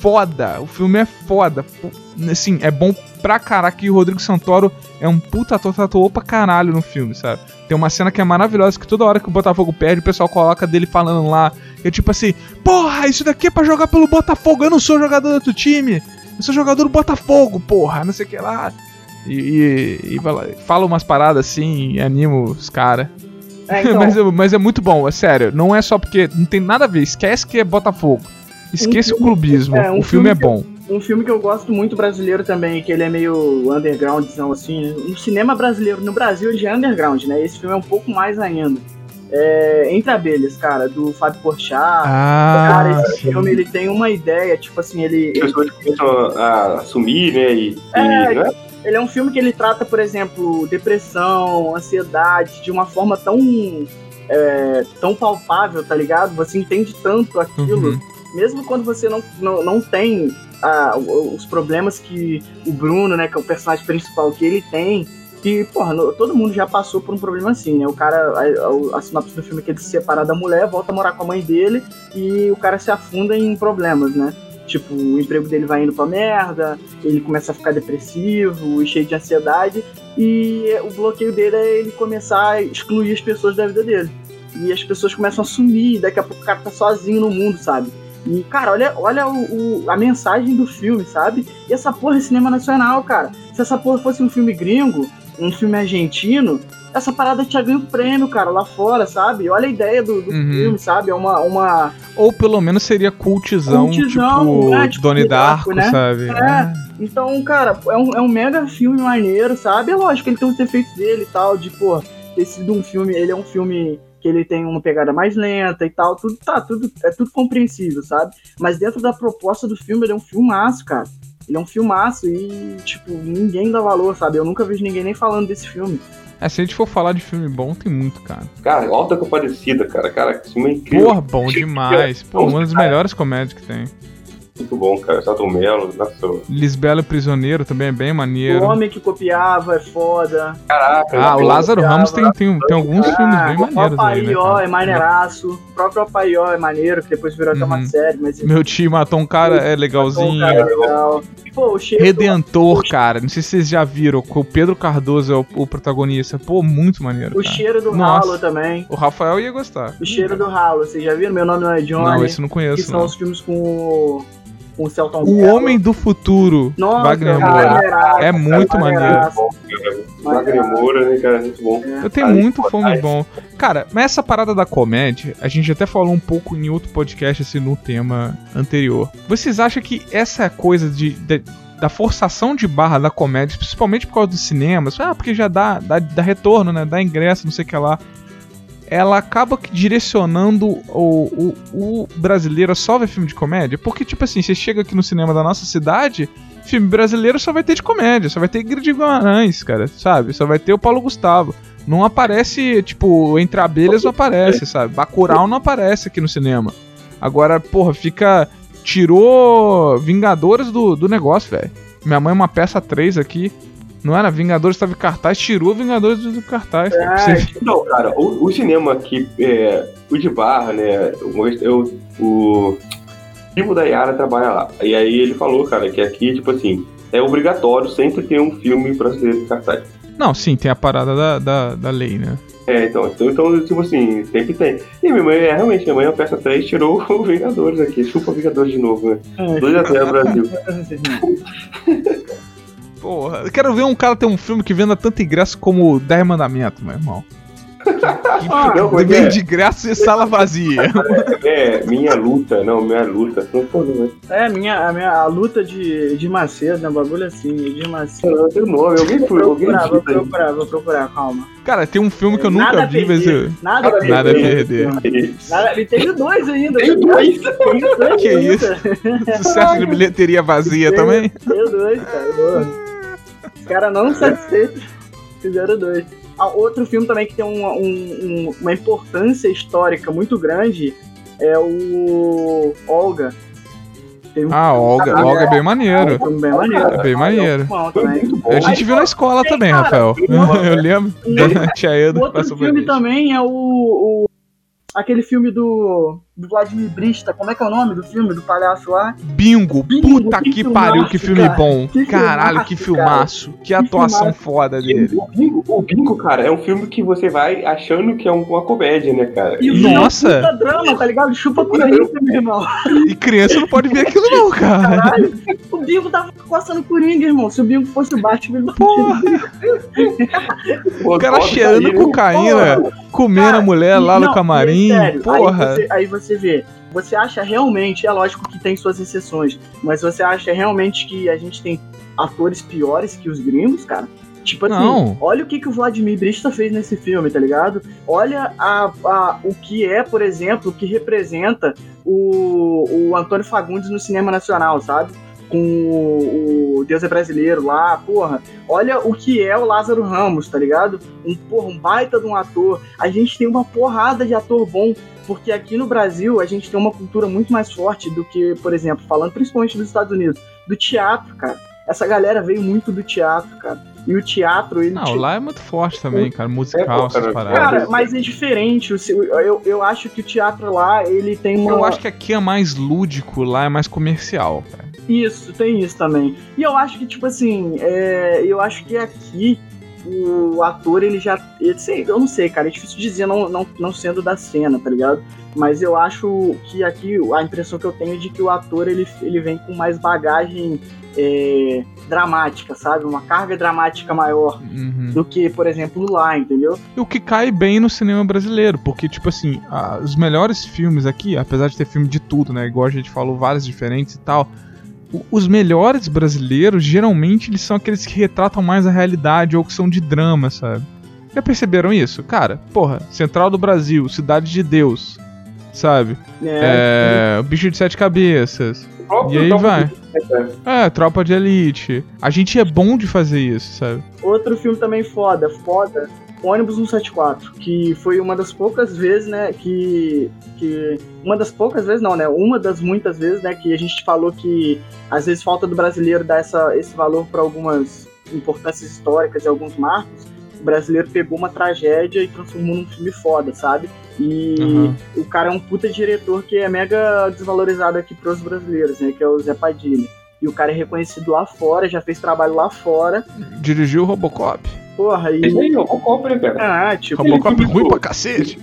foda. O filme é foda. Assim, é bom pra caraca. E o Rodrigo Santoro é um puta ator, atuou pra caralho no filme, sabe? Tem uma cena que é maravilhosa, que toda hora que o Botafogo perde, o pessoal coloca dele falando lá. É tipo assim, porra, isso daqui é pra jogar pelo Botafogo, eu não sou jogador do outro time. Eu sou jogador do Botafogo, porra, não sei o que lá. E, e, e fala umas paradas assim e anima os caras. É, [LAUGHS] então... mas, mas é muito bom, é sério. Não é só porque não tem nada a ver, esquece que é Botafogo. Esqueça um o clubismo. É, um o filme, filme é bom. Eu, um filme que eu gosto muito brasileiro também, que ele é meio undergroundzão assim. Né? No cinema brasileiro, no Brasil ele já é underground, né? Esse filme é um pouco mais ainda. É, Entre Abelhas, cara, do Fábio Porchat. Ah, cara, esse sim. filme ele tem uma ideia, tipo assim, ele. As pessoas começam a assumir, né? E, é, e, né? Ele é um filme que ele trata, por exemplo, depressão, ansiedade, de uma forma tão. É, tão palpável, tá ligado? Você entende tanto aquilo. Uhum mesmo quando você não, não, não tem ah, os problemas que o Bruno, né, que é o personagem principal, que ele tem, que, porra, todo mundo já passou por um problema assim, né? O cara, a, a, sinopse do filme é que ele se separa da mulher, volta a morar com a mãe dele e o cara se afunda em problemas, né? Tipo, o emprego dele vai indo pra merda, ele começa a ficar depressivo e cheio de ansiedade, e o bloqueio dele é ele começar a excluir as pessoas da vida dele. E as pessoas começam a sumir, daqui a pouco o cara tá sozinho no mundo, sabe? E, cara, olha, olha o, o, a mensagem do filme, sabe? E essa porra é cinema nacional, cara. Se essa porra fosse um filme gringo, um filme argentino, essa parada tinha ganho prêmio, cara, lá fora, sabe? Olha a ideia do, do uhum. filme, sabe? É uma, uma. Ou pelo menos seria cultizão, cultizão tipo, né? tipo Donnie Darko, né? sabe? É. é. Então, cara, é um, é um mega filme maneiro, sabe? É lógico, ele tem os efeitos dele e tal, de, pô, ter sido um filme. Ele é um filme que ele tem uma pegada mais lenta e tal, tudo tá, tudo é tudo compreensível, sabe? Mas dentro da proposta do filme, ele é um filmaço, cara. Ele é um filmaço e, tipo, ninguém dá valor, sabe? Eu nunca vejo ninguém nem falando desse filme. É, se a gente for falar de filme bom, tem muito, cara. Cara, Alta Compadecida, cara. Cara, que filme é incrível. Porra, bom demais. Pô, uma das melhores comédias que tem. Muito bom, cara. Salto Melo, nossa. Lisbelo Prisioneiro também é bem maneiro. O Homem que Copiava é foda. Caraca. Ah, o Lázaro Ramos tem, tem, tem alguns Ah, filmes bem maneiros O aí, né, é maneiraço. O próprio Opaió é maneiro, que depois virou até uma Uhum. série, mas... Meu tio matou um cara é legalzinho. Pô, cara, legal. Pô, o cheiro Redentor, cara. Não sei se vocês já viram. que O Pedro Cardoso é o, o protagonista. Pô, muito maneiro. o cara. cheiro do Nossa. ralo também. O Rafael ia gostar. O cheiro do ralo, vocês já viram? Meu nome não é Johnny. Não, esse eu não que conheço. são Não. os filmes com o, com o Celton O Mello. Homem do Futuro, Nossa, Wagner cara, Moura. maneiraço, É muito maneiraço. maneiro. Wagner Moura, né, cara? Muito bom. Eu tenho Cara, muito Moraes. bom. Cara, mas essa parada da comédia, a gente até falou um pouco em outro podcast, assim, no tema anterior. Vocês acham que essa coisa de, de- da forçação de barra da comédia, principalmente por causa dos cinemas, ah, porque já dá, dá, dá retorno, né? Dá ingresso, não sei o que lá. Ela acaba direcionando o, o, o brasileiro a só ver filme de comédia. Porque, tipo assim, você chega aqui no cinema da nossa cidade, filme brasileiro só vai ter de comédia, só vai ter Ingrid Guimarães, cara, sabe? Só vai ter o Paulo Gustavo. Não aparece, tipo, Entre Abelhas não aparece, sabe? Bacurau não aparece aqui no cinema. Agora, porra, fica. Tirou Vingadores do, do negócio, velho. Minha mãe é uma peça 3 aqui. Não era? Vingadores estava em cartaz, tirou Vingadores do, cartaz. ver. Não, cara, o, o cinema aqui, é, o de barra, né? Eu, o primo da Yara trabalha lá. E aí ele falou, cara, que aqui, tipo assim, é obrigatório sempre ter um filme brasileiro em cartaz. Não, sim, tem a parada da, da, da lei, né? É, então, então, então, tipo assim, sempre tem. E minha mãe, é, realmente, minha mãe é uma peça 3, tirou [LAUGHS] o Vingadores aqui. Chupa Vingadores de novo, né? 2x0 Brasil. [LAUGHS] Porra, eu quero ver um cara ter um filme que venda tanto ingresso como 10 Mandamentos, meu irmão. Que, Não, que mas é- vende ingresso e sala vazia. É, minha luta, não, minha luta. Não, não, É, minha, a, minha, a luta de, de Macedo, né? Bagulho assim, de Macedo. não tem nome, alguém Vou foi, alguém procurar, vou procurar, vou procurar, calma. Cara, tem um filme que eu Nada nunca vi, mas eu... Nada a perder. Nada a perder. Nada, e teve dois ainda. Tem dois? Tem dois Que ainda. isso? [LAUGHS] Sucesso de bilheteria vazia também? Tem dois, cara. Boa. Os caras não [LAUGHS] satisfeitos fizeram dois. Ah, outro filme também que tem uma, um- um- uma importância histórica muito grande é o Olga. Um Ah, Olga, Ah, Olga é bem maneiro. filme bem maneiro. É bem maneiro. A gente viu na escola também, cara, Rafael. [LAUGHS] Eu lembro tia Eda outro filme também é o, o- aquele filme do, do Vladimir Brista. Como é que é o nome do filme do palhaço lá? Bingo, Bingo, puta que que pariu, filmaço, que filme cara. bom. Que Caralho, que filmaço, filmaço. Que atuação filmaço. foda dele. O Bingo, o Bingo, cara, é um filme que você vai achando que é um- uma comédia, né, cara? E Nossa. É um puta drama, tá ligado? Chupa por aí, meu irmão. E criança não pode ver aquilo não, cara. Caralho, o Bingo tava coçando Coringa, irmão. Se o Bingo fosse o Batman, Porra, [LAUGHS] Pô, o cara cheirando né? cocaína, comendo a mulher lá no Não, camarim. sério, Porra. Aí você, aí você vê. Você acha realmente, é lógico que tem suas exceções, mas você acha realmente que a gente tem atores piores que os gringos, cara? Tipo assim, Não. olha o que, que o Vladimir Brista fez nesse filme, tá ligado? Olha a, a- o que é, por exemplo, o que representa o, o Antônio Fagundes no cinema nacional, sabe? Com o, o Deus é Brasileiro lá, porra. Olha o que é o Lázaro Ramos, tá ligado? Um, porra, um baita de um ator. A gente tem uma porrada de ator bom, porque aqui no Brasil a gente tem uma cultura muito mais forte do que, por exemplo, falando principalmente dos Estados Unidos, do teatro, cara. Essa galera veio muito do teatro, cara. E o teatro, ele. Não, te- lá é muito forte também, cara. Musical, É, cara, paradas. Cara, mas é diferente. o seu- Eu, eu acho que o teatro lá, ele tem uma. Eu acho que aqui é mais lúdico, lá é mais comercial, cara. Isso, tem isso também. E eu acho que, tipo assim, é, eu acho que aqui o ator, ele já. Eu, sei, eu não sei, cara, é difícil dizer não, não, não sendo da cena, tá ligado? Mas eu acho que aqui a impressão que eu tenho é de que o ator ele, ele vem com mais bagagem é, dramática, sabe? Uma carga dramática maior Uhum. do que, por exemplo, lá, entendeu? E o que cai bem no cinema brasileiro, porque, tipo assim, a- os melhores filmes aqui, apesar de ter filme de tudo, né? Igual a gente falou, vários diferentes e tal. O- Os melhores brasileiros, geralmente, eles são aqueles que retratam mais a realidade ou que são de drama, sabe? Já perceberam isso? Cara, porra, Central do Brasil, Cidade de Deus. sabe? É, é Bicho de Sete Cabeças. E aí vai. É, Tropa de Elite. A gente é bom de fazer isso, sabe? Outro filme também foda, foda. Ônibus 174, que foi uma das poucas vezes, né, que, que... Uma das poucas vezes, não, né, uma das muitas vezes, né, que a gente falou que às vezes falta do brasileiro dar essa, esse valor para algumas importâncias históricas e alguns marcos, o brasileiro pegou uma tragédia e transformou num filme foda, sabe? E uhum. o cara é um puta diretor que é mega desvalorizado aqui pros brasileiros, né? Que é o Zé Padilha. E o cara é reconhecido lá fora, já fez trabalho lá fora. Dirigiu o Robocop. Porra, e. Esse aí, Robocop, né, cara? Ah, tipo. Robocop é ruim pra cacete.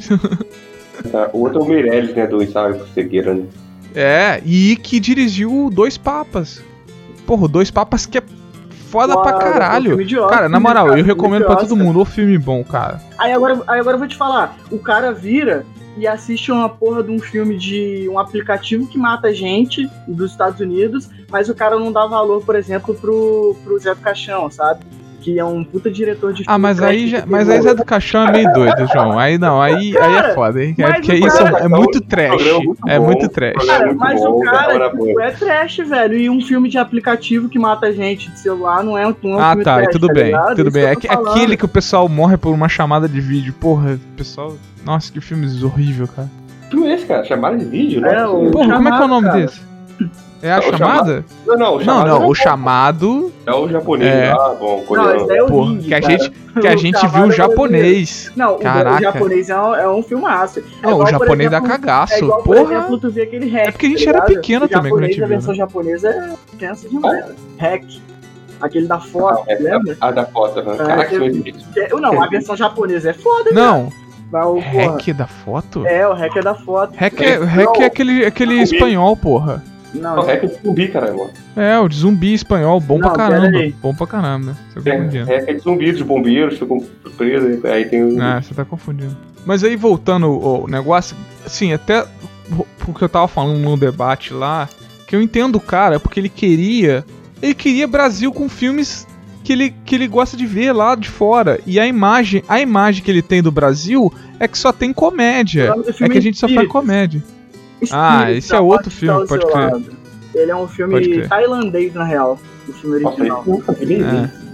Tá, [LAUGHS] o outro é o Meirelles, né? Do Ensaio Cegueira, né? É, e que dirigiu Dois Papas. Porra, Dois Papas que é foda pra caralho. Idiota, cara, na moral, cara, eu recomendo pra todo mundo o filme bom, cara. Aí agora, aí agora eu vou te falar, o cara vira e assiste uma porra de um filme de um aplicativo que mata gente dos Estados Unidos, mas o cara não dá valor, por exemplo, pro, pro Zé do Caixão, sabe? Que é um puta diretor de Ah, mas aí, já, mas aí Zé do Caixão é meio doido, João. Aí não, aí, aí é foda, hein? É porque isso é, é muito trash. É muito trash. Cara, mas o cara tipo, é trash, velho. E um filme de aplicativo que mata gente de celular não é um, não é um Ah, tá, trash, tudo tá bem, tudo bem. É aquele que o pessoal morre por uma chamada de vídeo. Porra, pessoal. Nossa, que filme horrível, cara. Que filme é esse, cara? Chamada de vídeo, né? É, Porra, como é que é o nome cara. desse? É a chamada? Não, não, o chamado. Não, não, o chamado. É o japonês é... ah, bom, coreano. Não, é o Porra, que a gente, que a gente viu o japonês. Não, Caraca. o japonês é um, é um filmaço. É não, o japonês exemplo, dá cagaço. É igual, Porra. por exemplo, tu vê aquele hack. É porque a gente tá era pequeno também quando a gente viu. A versão né? japonesa é criança demais. Hack. Aquele da foto, ah, lembra? A da foto, né? Caraca, é, Não, a versão japonesa é foda, Não. O hack da foto? É, o hack é da foto. Hack é, hack é aquele, aquele espanhol, porra. Não, o é de zumbi, caramba. É, o de zumbi espanhol, bom não, pra caramba. Bom pra caramba. Você é, é, é de zumbi, de bombeiros, ficam presos, aí tem o. Ah, você tá confundindo. Mas aí voltando o negócio, assim, até porque eu tava falando no debate lá, que eu entendo o cara, porque ele queria. Ele queria Brasil com filmes que ele, que ele gosta de ver lá de fora. E a imagem, a imagem que ele tem do Brasil é que só tem comédia. É que a gente só faz comédia ah, esse é outro filme, pode crer. Lado. Ele é um filme tailandês, na real. O filme original. É.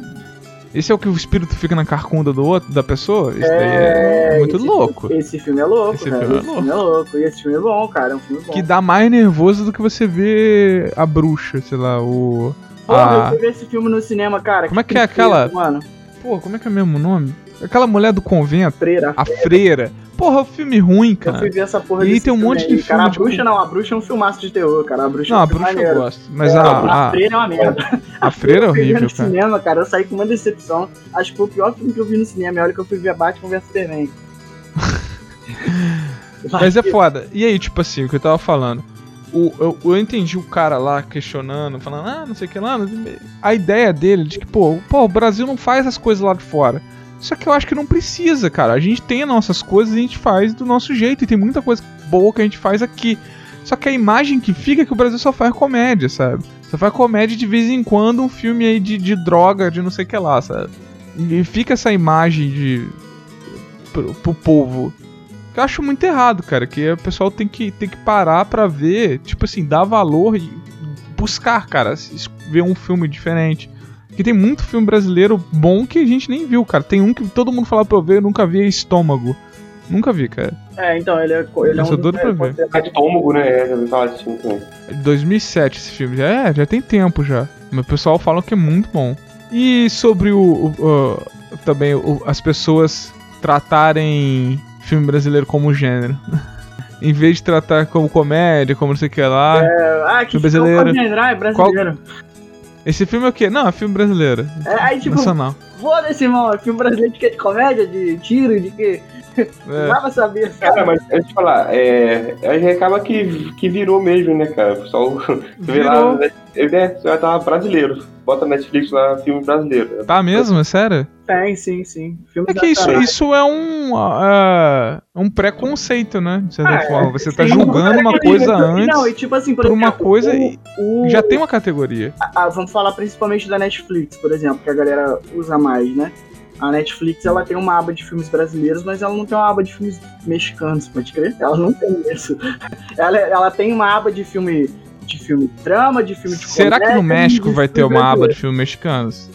Esse é o que o espírito fica na carcunda do outro, da pessoa? Isso é, daí é muito esse, louco. Esse filme é louco, esse, filme, é esse louco. filme é louco. E esse filme é bom, cara. É um filme bom. Que dá mais nervoso do que você ver a bruxa, sei lá, o. Porra, a... eu fui ver esse filme no cinema, cara. Como é que, é aquela. Mano. Pô, como é que é o mesmo nome? Aquela mulher do convento. Freira. A freira. Porra, o filme ruim, cara. Eu fui ver essa porra E tem um monte de filme. Cara, a bruxa não, a bruxa é um filmaço de terror, cara. A bruxa não, é um a bruxa eu gosto. Mas é, a, a, a, freira é uma merda. A, freira é horrível, no cara. cinema, cara, eu saí com uma decepção. Acho que foi o pior filme que eu vi no cinema. É a hora que eu fui ver Batman vs Superman. [LAUGHS] Mas é foda. E aí, tipo assim, o que eu tava falando. O, eu, eu entendi o cara lá questionando, falando, ah, não sei o que lá. A ideia dele de que, pô, pô, o Brasil não faz as coisas lá de fora. Só que eu acho que não precisa, cara. A gente tem as nossas coisas e a gente faz do nosso jeito. E tem muita coisa boa que a gente faz aqui. Só que a imagem que fica é que o Brasil só faz comédia, sabe? Só faz comédia de vez em quando, um filme aí de, de droga, de não sei o que lá, sabe? E fica essa imagem de. pro, pro povo. Que eu acho muito errado, cara. Que o pessoal tem que, tem que parar pra ver, tipo assim, dar valor e buscar, cara, ver um filme diferente. Que tem muito filme brasileiro bom que a gente nem viu, cara. Tem um que todo mundo fala pra eu ver, eu nunca vi é Estômago. Nunca vi, cara. É, então, ele é. Ele eu é um doido pra ver. É Estômago, né? É, já ouvi falar desse filme também. 2007 esse filme. Já é, já tem tempo já. Mas o pessoal fala que é muito bom. E sobre o. o, o também o, as pessoas tratarem filme brasileiro como gênero. [LAUGHS] em vez de tratar como comédia, como não sei o que lá. É, ah, que brasileiro. é brasileiro. Qual, esse filme é o quê? Não, é filme brasileiro. É, aí tipo, Nacional. foda-se, irmão, é filme brasileiro de quê? De comédia, de tiro, de quê? É. Dá pra saber, sabe? Cara, mas deixa eu te falar, é, aí acaba que, que virou mesmo, né, cara? O pessoal [LAUGHS] vê lá, né, é, já tava brasileiro. Bota Netflix lá, filme brasileiro. Tá mesmo? É sério? Tem, sim, sim. Filme é que isso, isso é um, uh, um preconceito, né? De certa ah, forma. Você tá julgando uma coisa antes. Não, e tipo assim, por, por exemplo, uma coisa o, o... já tem uma categoria. Ah, vamos falar principalmente da Netflix, por exemplo, que a galera usa mais, né? A Netflix ela tem uma aba de filmes brasileiros, mas ela não tem uma aba de filmes mexicanos, pode crer? Ela não tem isso. [LAUGHS] Ela, ela tem uma aba de filme de filme drama, de filme de Será que no México vai ter uma aba de filmes mexicanos?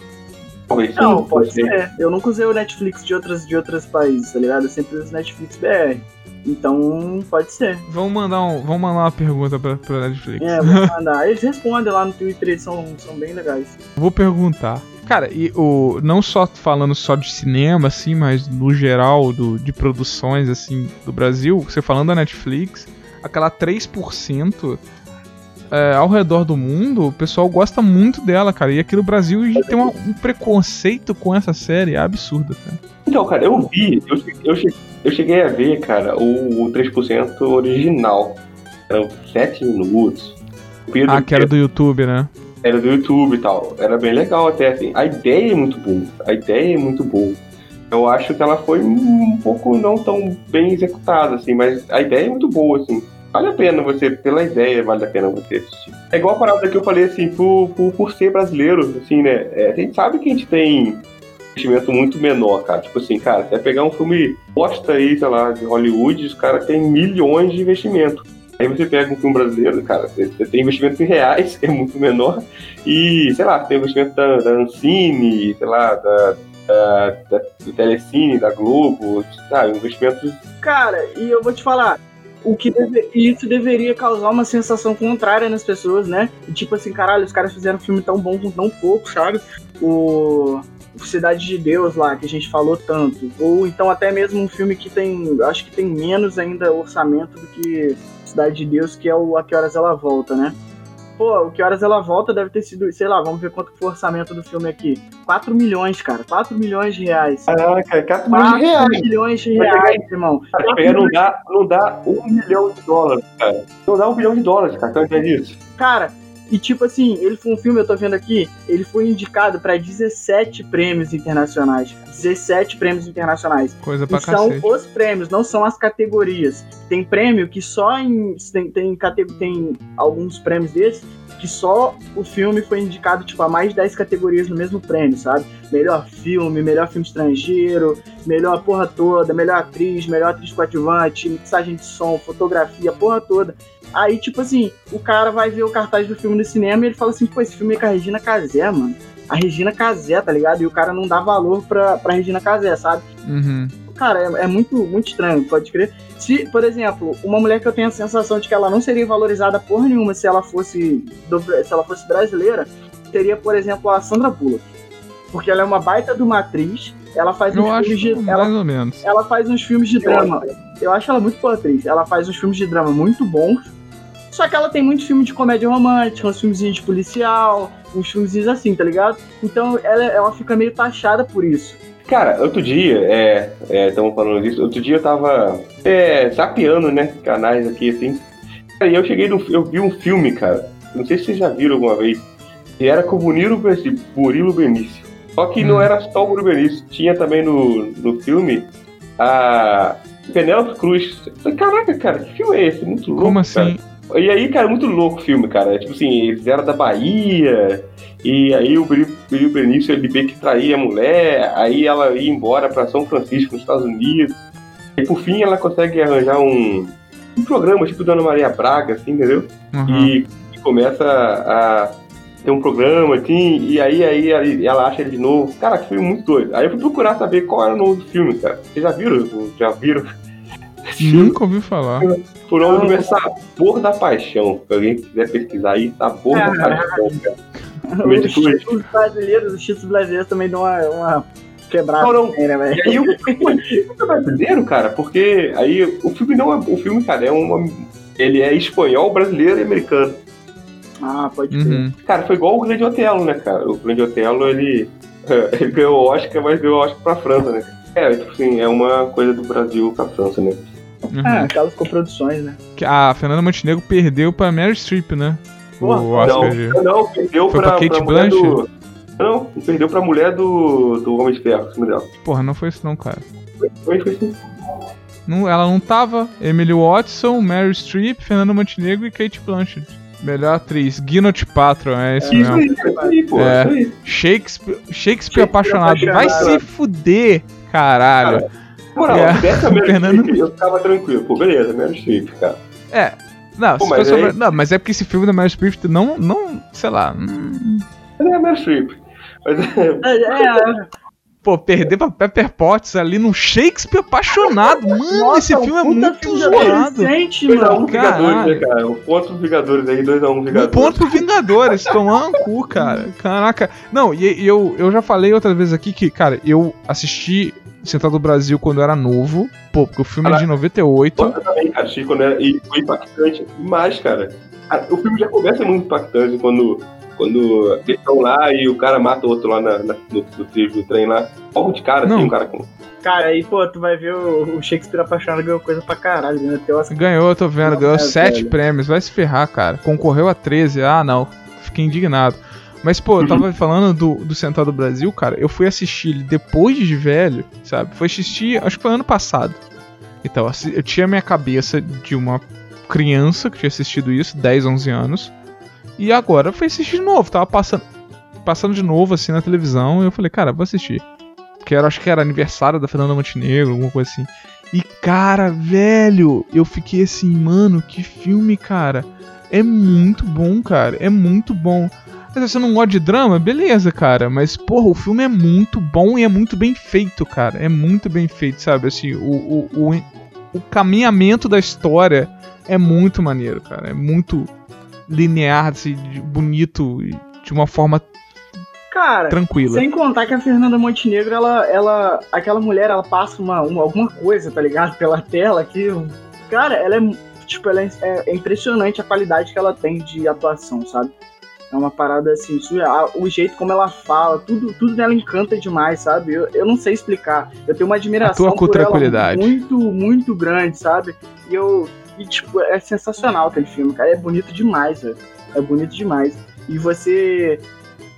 Não, pode ser. Eu nunca usei o Netflix de outras de outros países, tá ligado? Eu sempre uso Netflix BR. Então, pode ser. Vamos mandar, um, vamos mandar uma pergunta pra, pra Netflix. É, vou mandar. Eles respondem lá no Twitter, eles são, são bem legais. Vou perguntar. Cara, e o não só falando só de cinema, assim, mas no geral do, de produções, assim, do Brasil, você falando da Netflix, aquela 3% é, ao redor do mundo, o pessoal gosta muito dela, cara. E aqui no Brasil a gente tem uma, um preconceito com essa série é absurdo, cara. Então, cara, eu vi, eu, eu, eu cheguei a ver, cara, o, o 3% original. Eram 7 minutos. Ah, que era do YouTube, né? Era do YouTube e tal. Era bem legal até, assim. A ideia é muito boa. A ideia é muito boa. Eu acho que ela foi um pouco não tão bem executada, assim, mas a ideia é muito boa, assim. Vale a pena você, pela ideia, vale a pena você assistir. É igual a parada que eu falei, assim, por, por, por ser brasileiro, assim, né? É, a gente sabe que a gente tem investimento muito menor, cara. Tipo assim, cara, você vai pegar um filme posta aí, sei lá, de Hollywood, os caras têm milhões de investimento. Aí você pega um filme brasileiro, cara, você, tem investimento em reais, que [LAUGHS] é muito menor, e, sei lá, tem investimento da, da Ancine, sei lá, da, da, da, do Telecine, da Globo, sabe, investimentos... Cara, e eu vou te falar, o que deve, isso deveria causar uma sensação contrária nas pessoas, né? Tipo assim, caralho, os caras fizeram um filme tão bom com tão pouco, sabe? O Cidade de Deus lá, que a gente falou tanto. Ou então até mesmo um filme que tem, acho que tem menos ainda orçamento do que Cidade de Deus, que é o A Que Horas Ela Volta, né? Pô, o Que Horas Ela Volta deve ter sido, sei lá, vamos ver quanto foi o orçamento do filme aqui. 4 milhões, cara. 4 milhões de reais. Caraca, 4 milhões de reais. milhões de reais, irmão. Cara, não, dá, não dá um milhão de dólares, cara. Não dá um milhão de dólares, cara. Então é isso. Cara, e tipo assim, ele foi um filme, eu tô vendo aqui, ele foi indicado para 17 prêmios internacionais. 17 prêmios internacionais. Coisa pra e são os prêmios, não são as categorias. Tem prêmio que só em. Tem, tem, tem alguns prêmios desses que só o filme foi indicado tipo, a mais de 10 categorias no mesmo prêmio, sabe? Melhor filme, melhor filme estrangeiro, melhor porra toda, melhor atriz, melhor atriz coadjuvante, mixagem de som, fotografia, porra toda. Aí, tipo assim, o cara vai ver o cartaz do filme no cinema e ele fala assim, pô, esse filme é com a Regina Casé, mano. A Regina Casé, tá ligado? E o cara não dá valor pra, pra Regina Casé, sabe? Uhum. Cara, é, é, muito, muito estranho, pode crer. Se, por exemplo, uma mulher que eu tenho a sensação de que ela não seria valorizada por nenhuma se ela fosse, do, se ela fosse brasileira, seria, por exemplo, a Sandra Bullock. Porque ela é uma baita de uma atriz, ela faz eu uns filmes de. Mais ela, ou menos. Ela faz uns filmes de drama. Eu acho ela muito boa atriz. Ela faz uns filmes de drama muito bons só que ela tem muitos filmes de comédia romântica, uns filmezinhos de policial, uns filmezinhos assim, tá ligado? Então ela, ela fica meio taxada por isso. Cara, outro dia, é, estamos é, falando disso, outro dia eu tava é, zapeando, né, canais aqui, assim, e eu cheguei no, eu vi um filme, cara, não sei se vocês já viram alguma vez, e era com o Murilo, Murilo Benício. Só que hum. não era só o Benício, tinha também no, no filme a Penélope Cruz. Caraca, cara, que filme é esse? Muito louco, Como assim? Cara. E aí, cara, muito louco o filme, cara. Tipo assim, eles eram da Bahia, e aí o Billy Benício ele vê que traía a mulher, aí ela ia embora para São Francisco, nos Estados Unidos. E por fim ela consegue arranjar um, um programa, tipo Dona Maria Braga, assim, entendeu? Uhum. E, e, começa a ter um programa, assim, e aí, aí ela acha ele de novo. Cara, que filme muito doido. Aí eu fui procurar saber qual era o nome do filme, cara. Vocês já viram? Já viram? Nunca ouvi falar. Por onde começa Sabor da Paixão. Se alguém quiser pesquisar aí, Sabor ah, da Paixão, cara. [LAUGHS] Os títulos brasileiros, os títulos brasileiros também dão uma, uma quebrada. Não, não. né, velho? E aí o filme é brasileiro, cara, porque aí o filme não é. O filme, cara, é uma. Ele é espanhol, brasileiro e americano. Ah, pode ser. Uhum. Cara, foi igual o Grande Otelo, né, cara? O Grande Otelo, ele, [LAUGHS] ele ganhou o Oscar, mas ganhou o Oscar pra França, né? É, tipo assim, é uma coisa do Brasil pra França, né? Uhum. Ah, aquelas coproduções, né? A Fernanda Montenegro perdeu pra Mary Streep, né? Porra, o Oscar não, não, perdeu Foi pra, pra Kate Blanchett? Do... Não, perdeu pra mulher do, do Homem de Ferro, filme dela. Porra, não foi isso não, cara. Foi, foi sim. Não, ela não tava. Emily Watson, Mary Streep, Fernanda Montenegro e Kate Blanchett. Melhor atriz, Gwyneth Paltrow, é isso é, mesmo. Isso aí, pô, é. Shakespeare, Shakespeare, Shakespeare apaixonado. Vai se fuder, caralho. Cara, moral, é. dessa [LAUGHS] Fernando... eu ficava tranquilo. Pô, beleza, Meryl Streep, cara. É. Não, Pô, mas sobre... não, mas é porque esse filme da Meryl Streep não, não, sei lá. Hum... É a Meryl Streep. Mas é... é, é Pô, perder pra Pepper Potts ali no Shakespeare apaixonado. Mano, Nossa, esse filme é muito zoado. Recente, mano. Vingadores, né, cara? Um ponto pro Vingadores aí, 2x1 um Vingadores. Um ponto pro Vingadores, tomar um cu, cara. Caraca. Não, e, e eu, eu já falei outra vez aqui que, cara, eu assisti Central do Brasil quando eu era novo. Pô, porque o filme Caraca. é de 98. Eu também, cara, assisti quando era, e foi impactante. Mas, cara, o filme já começa muito impactante quando quando eles estão lá e o cara mata o outro lá na, na, no, no trilho do trem lá. Logo de cara, assim, Não. assim, um cara com. Cara, aí, pô, tu vai ver o, o Shakespeare apaixonado ganhou coisa pra caralho, né? Ganhou, eu tô vendo, ganhou 7 prêmios, vai se ferrar, cara. Concorreu a 13, ah, não. Fiquei indignado. Mas, pô, eu tava uhum. falando do, do Central do Brasil, cara. Eu fui assistir ele depois de velho, sabe? Foi assistir, acho que foi ano passado. Então, eu tinha minha cabeça de uma criança que tinha assistido isso, 10, 11 anos. E agora eu fui assistir de novo, tava passando, passando de novo assim na televisão e eu falei, cara, vou assistir. Porque era, acho que era aniversário da Fernanda Montenegro, alguma coisa assim. E cara, velho, eu fiquei assim, mano, que filme, cara. É muito bom, cara. É muito bom. Mas você não gosta de drama? Beleza, cara. Mas, porra, o filme é muito bom e é muito bem feito, cara. É muito bem feito, sabe? Assim, o, o, o, o caminhamento da história é muito maneiro, cara. É muito linear, assim, bonito, de uma forma Cara, tranquila. Sem contar que a Fernanda Montenegro, ela, ela aquela mulher, ela passa uma, uma, alguma coisa, tá ligado? Pela tela que, cara, ela é tipo, ela é, é, impressionante a qualidade que ela tem de atuação, sabe? É uma parada assim, o jeito como ela fala, tudo, tudo dela encanta demais, sabe? Eu, eu não sei explicar. Eu tenho uma admiração Atua com por tranquilidade. muito, muito grande, sabe? E eu, e, tipo, é sensacional aquele filme, cara. É bonito demais, velho. É bonito demais. E você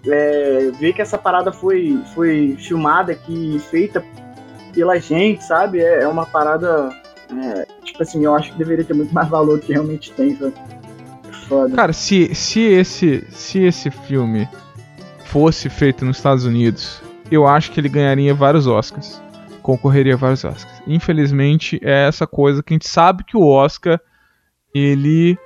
é, vê que essa parada foi, foi filmada aqui, feita pela gente, sabe? É, é uma parada. É, tipo assim, eu acho que deveria ter muito mais valor do que realmente tem, sabe? Foda. Cara, se, se, esse, se esse filme fosse feito nos Estados Unidos, eu acho que ele ganharia vários Oscars concorreria a vários Oscars. Infelizmente, é essa coisa que a gente sabe que o Oscar ele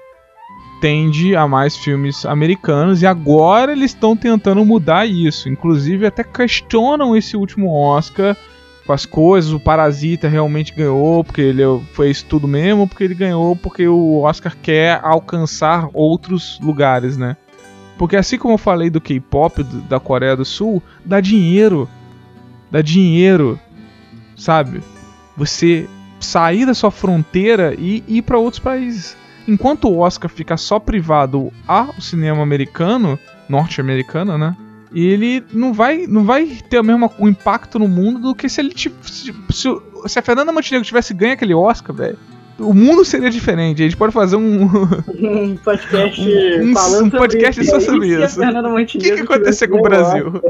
tende a mais filmes americanos e agora eles estão tentando mudar isso. Inclusive até questionam esse último Oscar com as coisas, o Parasita realmente ganhou porque ele foi isso tudo mesmo, porque ele ganhou porque o Oscar quer alcançar outros lugares, né? Porque assim como eu falei do K-pop da Coreia do Sul, dá dinheiro. Dá dinheiro sabe? Você sair da sua fronteira e ir para outros países. Enquanto o Oscar fica só privado ao cinema americano, norte-americano, né? Ele não vai, não vai ter o mesmo impacto no mundo do que se ele se, se, se a Fernanda Montenegro tivesse ganho aquele Oscar, velho. O mundo seria diferente. A gente pode fazer um. Um podcast [LAUGHS] um, um, um podcast só sobre isso. O que, que aconteceu com o Brasil?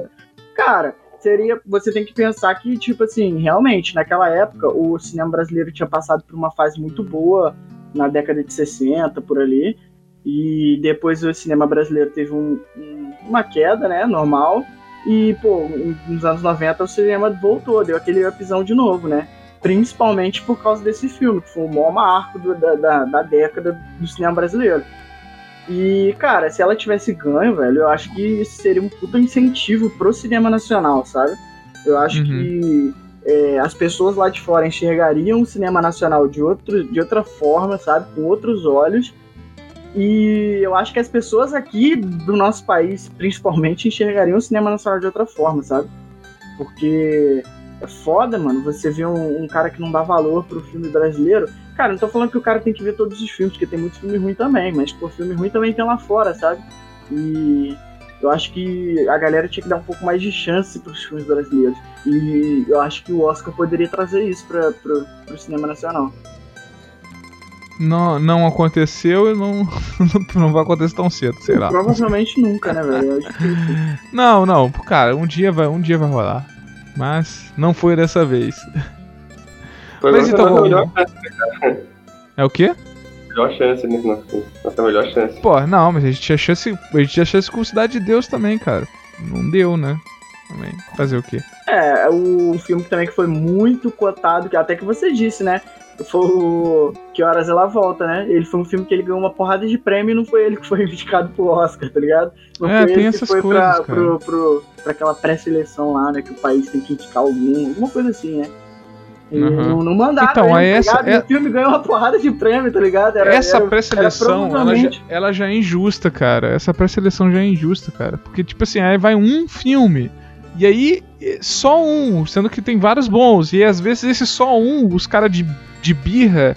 Cara, seria. Você tem que pensar que, tipo assim, realmente, naquela época, o cinema brasileiro tinha passado por uma fase muito boa na década de 60, por ali. E depois o cinema brasileiro teve um, um, uma queda, né? Normal. E, pô, nos anos 90 o cinema voltou, deu aquele upzão de novo, né? Principalmente por causa desse filme, que foi o maior marco do, da, da, da década do cinema brasileiro. E, cara, se ela tivesse ganho, velho, eu acho que isso seria um puta incentivo pro cinema nacional, sabe? Eu acho uhum. que é, as pessoas lá de fora enxergariam o cinema nacional de, outro, de outra forma, sabe? Com outros olhos. E eu acho que as pessoas aqui do nosso país, principalmente, enxergariam o cinema nacional de outra forma, sabe? Porque é foda, mano, você vê um, um cara que não dá valor pro filme brasileiro Cara, não tô falando que o cara tem que ver todos os filmes, porque tem muito filme ruim também, mas, pô, filme ruim também tem lá fora, sabe? E eu acho que a galera tinha que dar um pouco mais de chance pros filmes brasileiros. E eu acho que o Oscar poderia trazer isso pra, pro, pro cinema nacional. Não, não aconteceu e não, [LAUGHS] não vai acontecer tão cedo, sei lá. Provavelmente nunca, né, velho? Não, não, cara, um dia vai, um dia vai rolar. Mas não foi dessa vez. Foi Mas então. É o quê? melhor chance, né? Nossa, melhor chance. Pô, não, mas a gente tinha chance. A gente tinha chance com Cidade de Deus também, cara. Não deu, né? Também. Fazer o quê? É, o filme também que foi muito cotado, que até que você disse, né? Foi o Que Horas Ela Volta, né? Ele foi um filme que ele ganhou uma porrada de prêmio e não foi ele que foi [LAUGHS] indicado pro Oscar, tá ligado? Não é, foi tem ele essas que foi coisas, pra, cara. pro, pro, pra aquela pré-seleção lá, né? Que o país tem que indicar algum, alguma coisa assim, né? Uhum. não, não mandaram Então, ele, tá essa- é- o filme ganhou uma porrada de prêmio, tá ligado? Era- Essa pré-seleção, era ela, já, provavelmente- ela já é injusta, cara. Essa pré-seleção já é injusta, cara. Porque, tipo assim, aí vai um filme. E aí, eh, só um, sendo que tem vários bons. E às vezes esse só um, os caras de, de birra.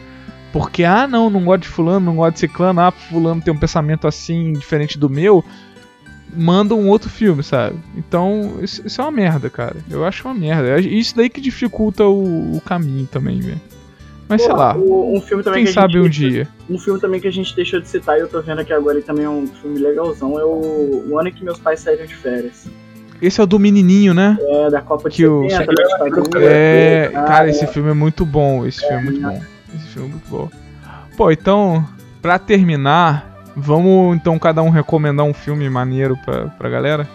Porque, ah, não, não gosto de fulano, não gosto de ciclano, ah, fulano tem um pensamento assim, diferente do meu. Manda um outro filme, sabe? Então, isso, isso é uma merda, cara. Eu acho uma merda. É Isso daí que dificulta o, o caminho também, velho. Mas sei Pô, lá, o- um filme também quem que a sabe gente um dia. Um filme também que a gente deixou de citar e eu tô vendo aqui agora e também é um filme legalzão, é o, o ano em que meus pais saíram de férias. Esse é o do menininho, né? É, da Copa de Que o- 70, da ditadura. É, Ah, cara, esse filme é muito bom. Esse filme é muito bom. Esse filme é muito bom. Pô, então, pra terminar, vamos então cada um recomendar um filme maneiro pra, pra galera?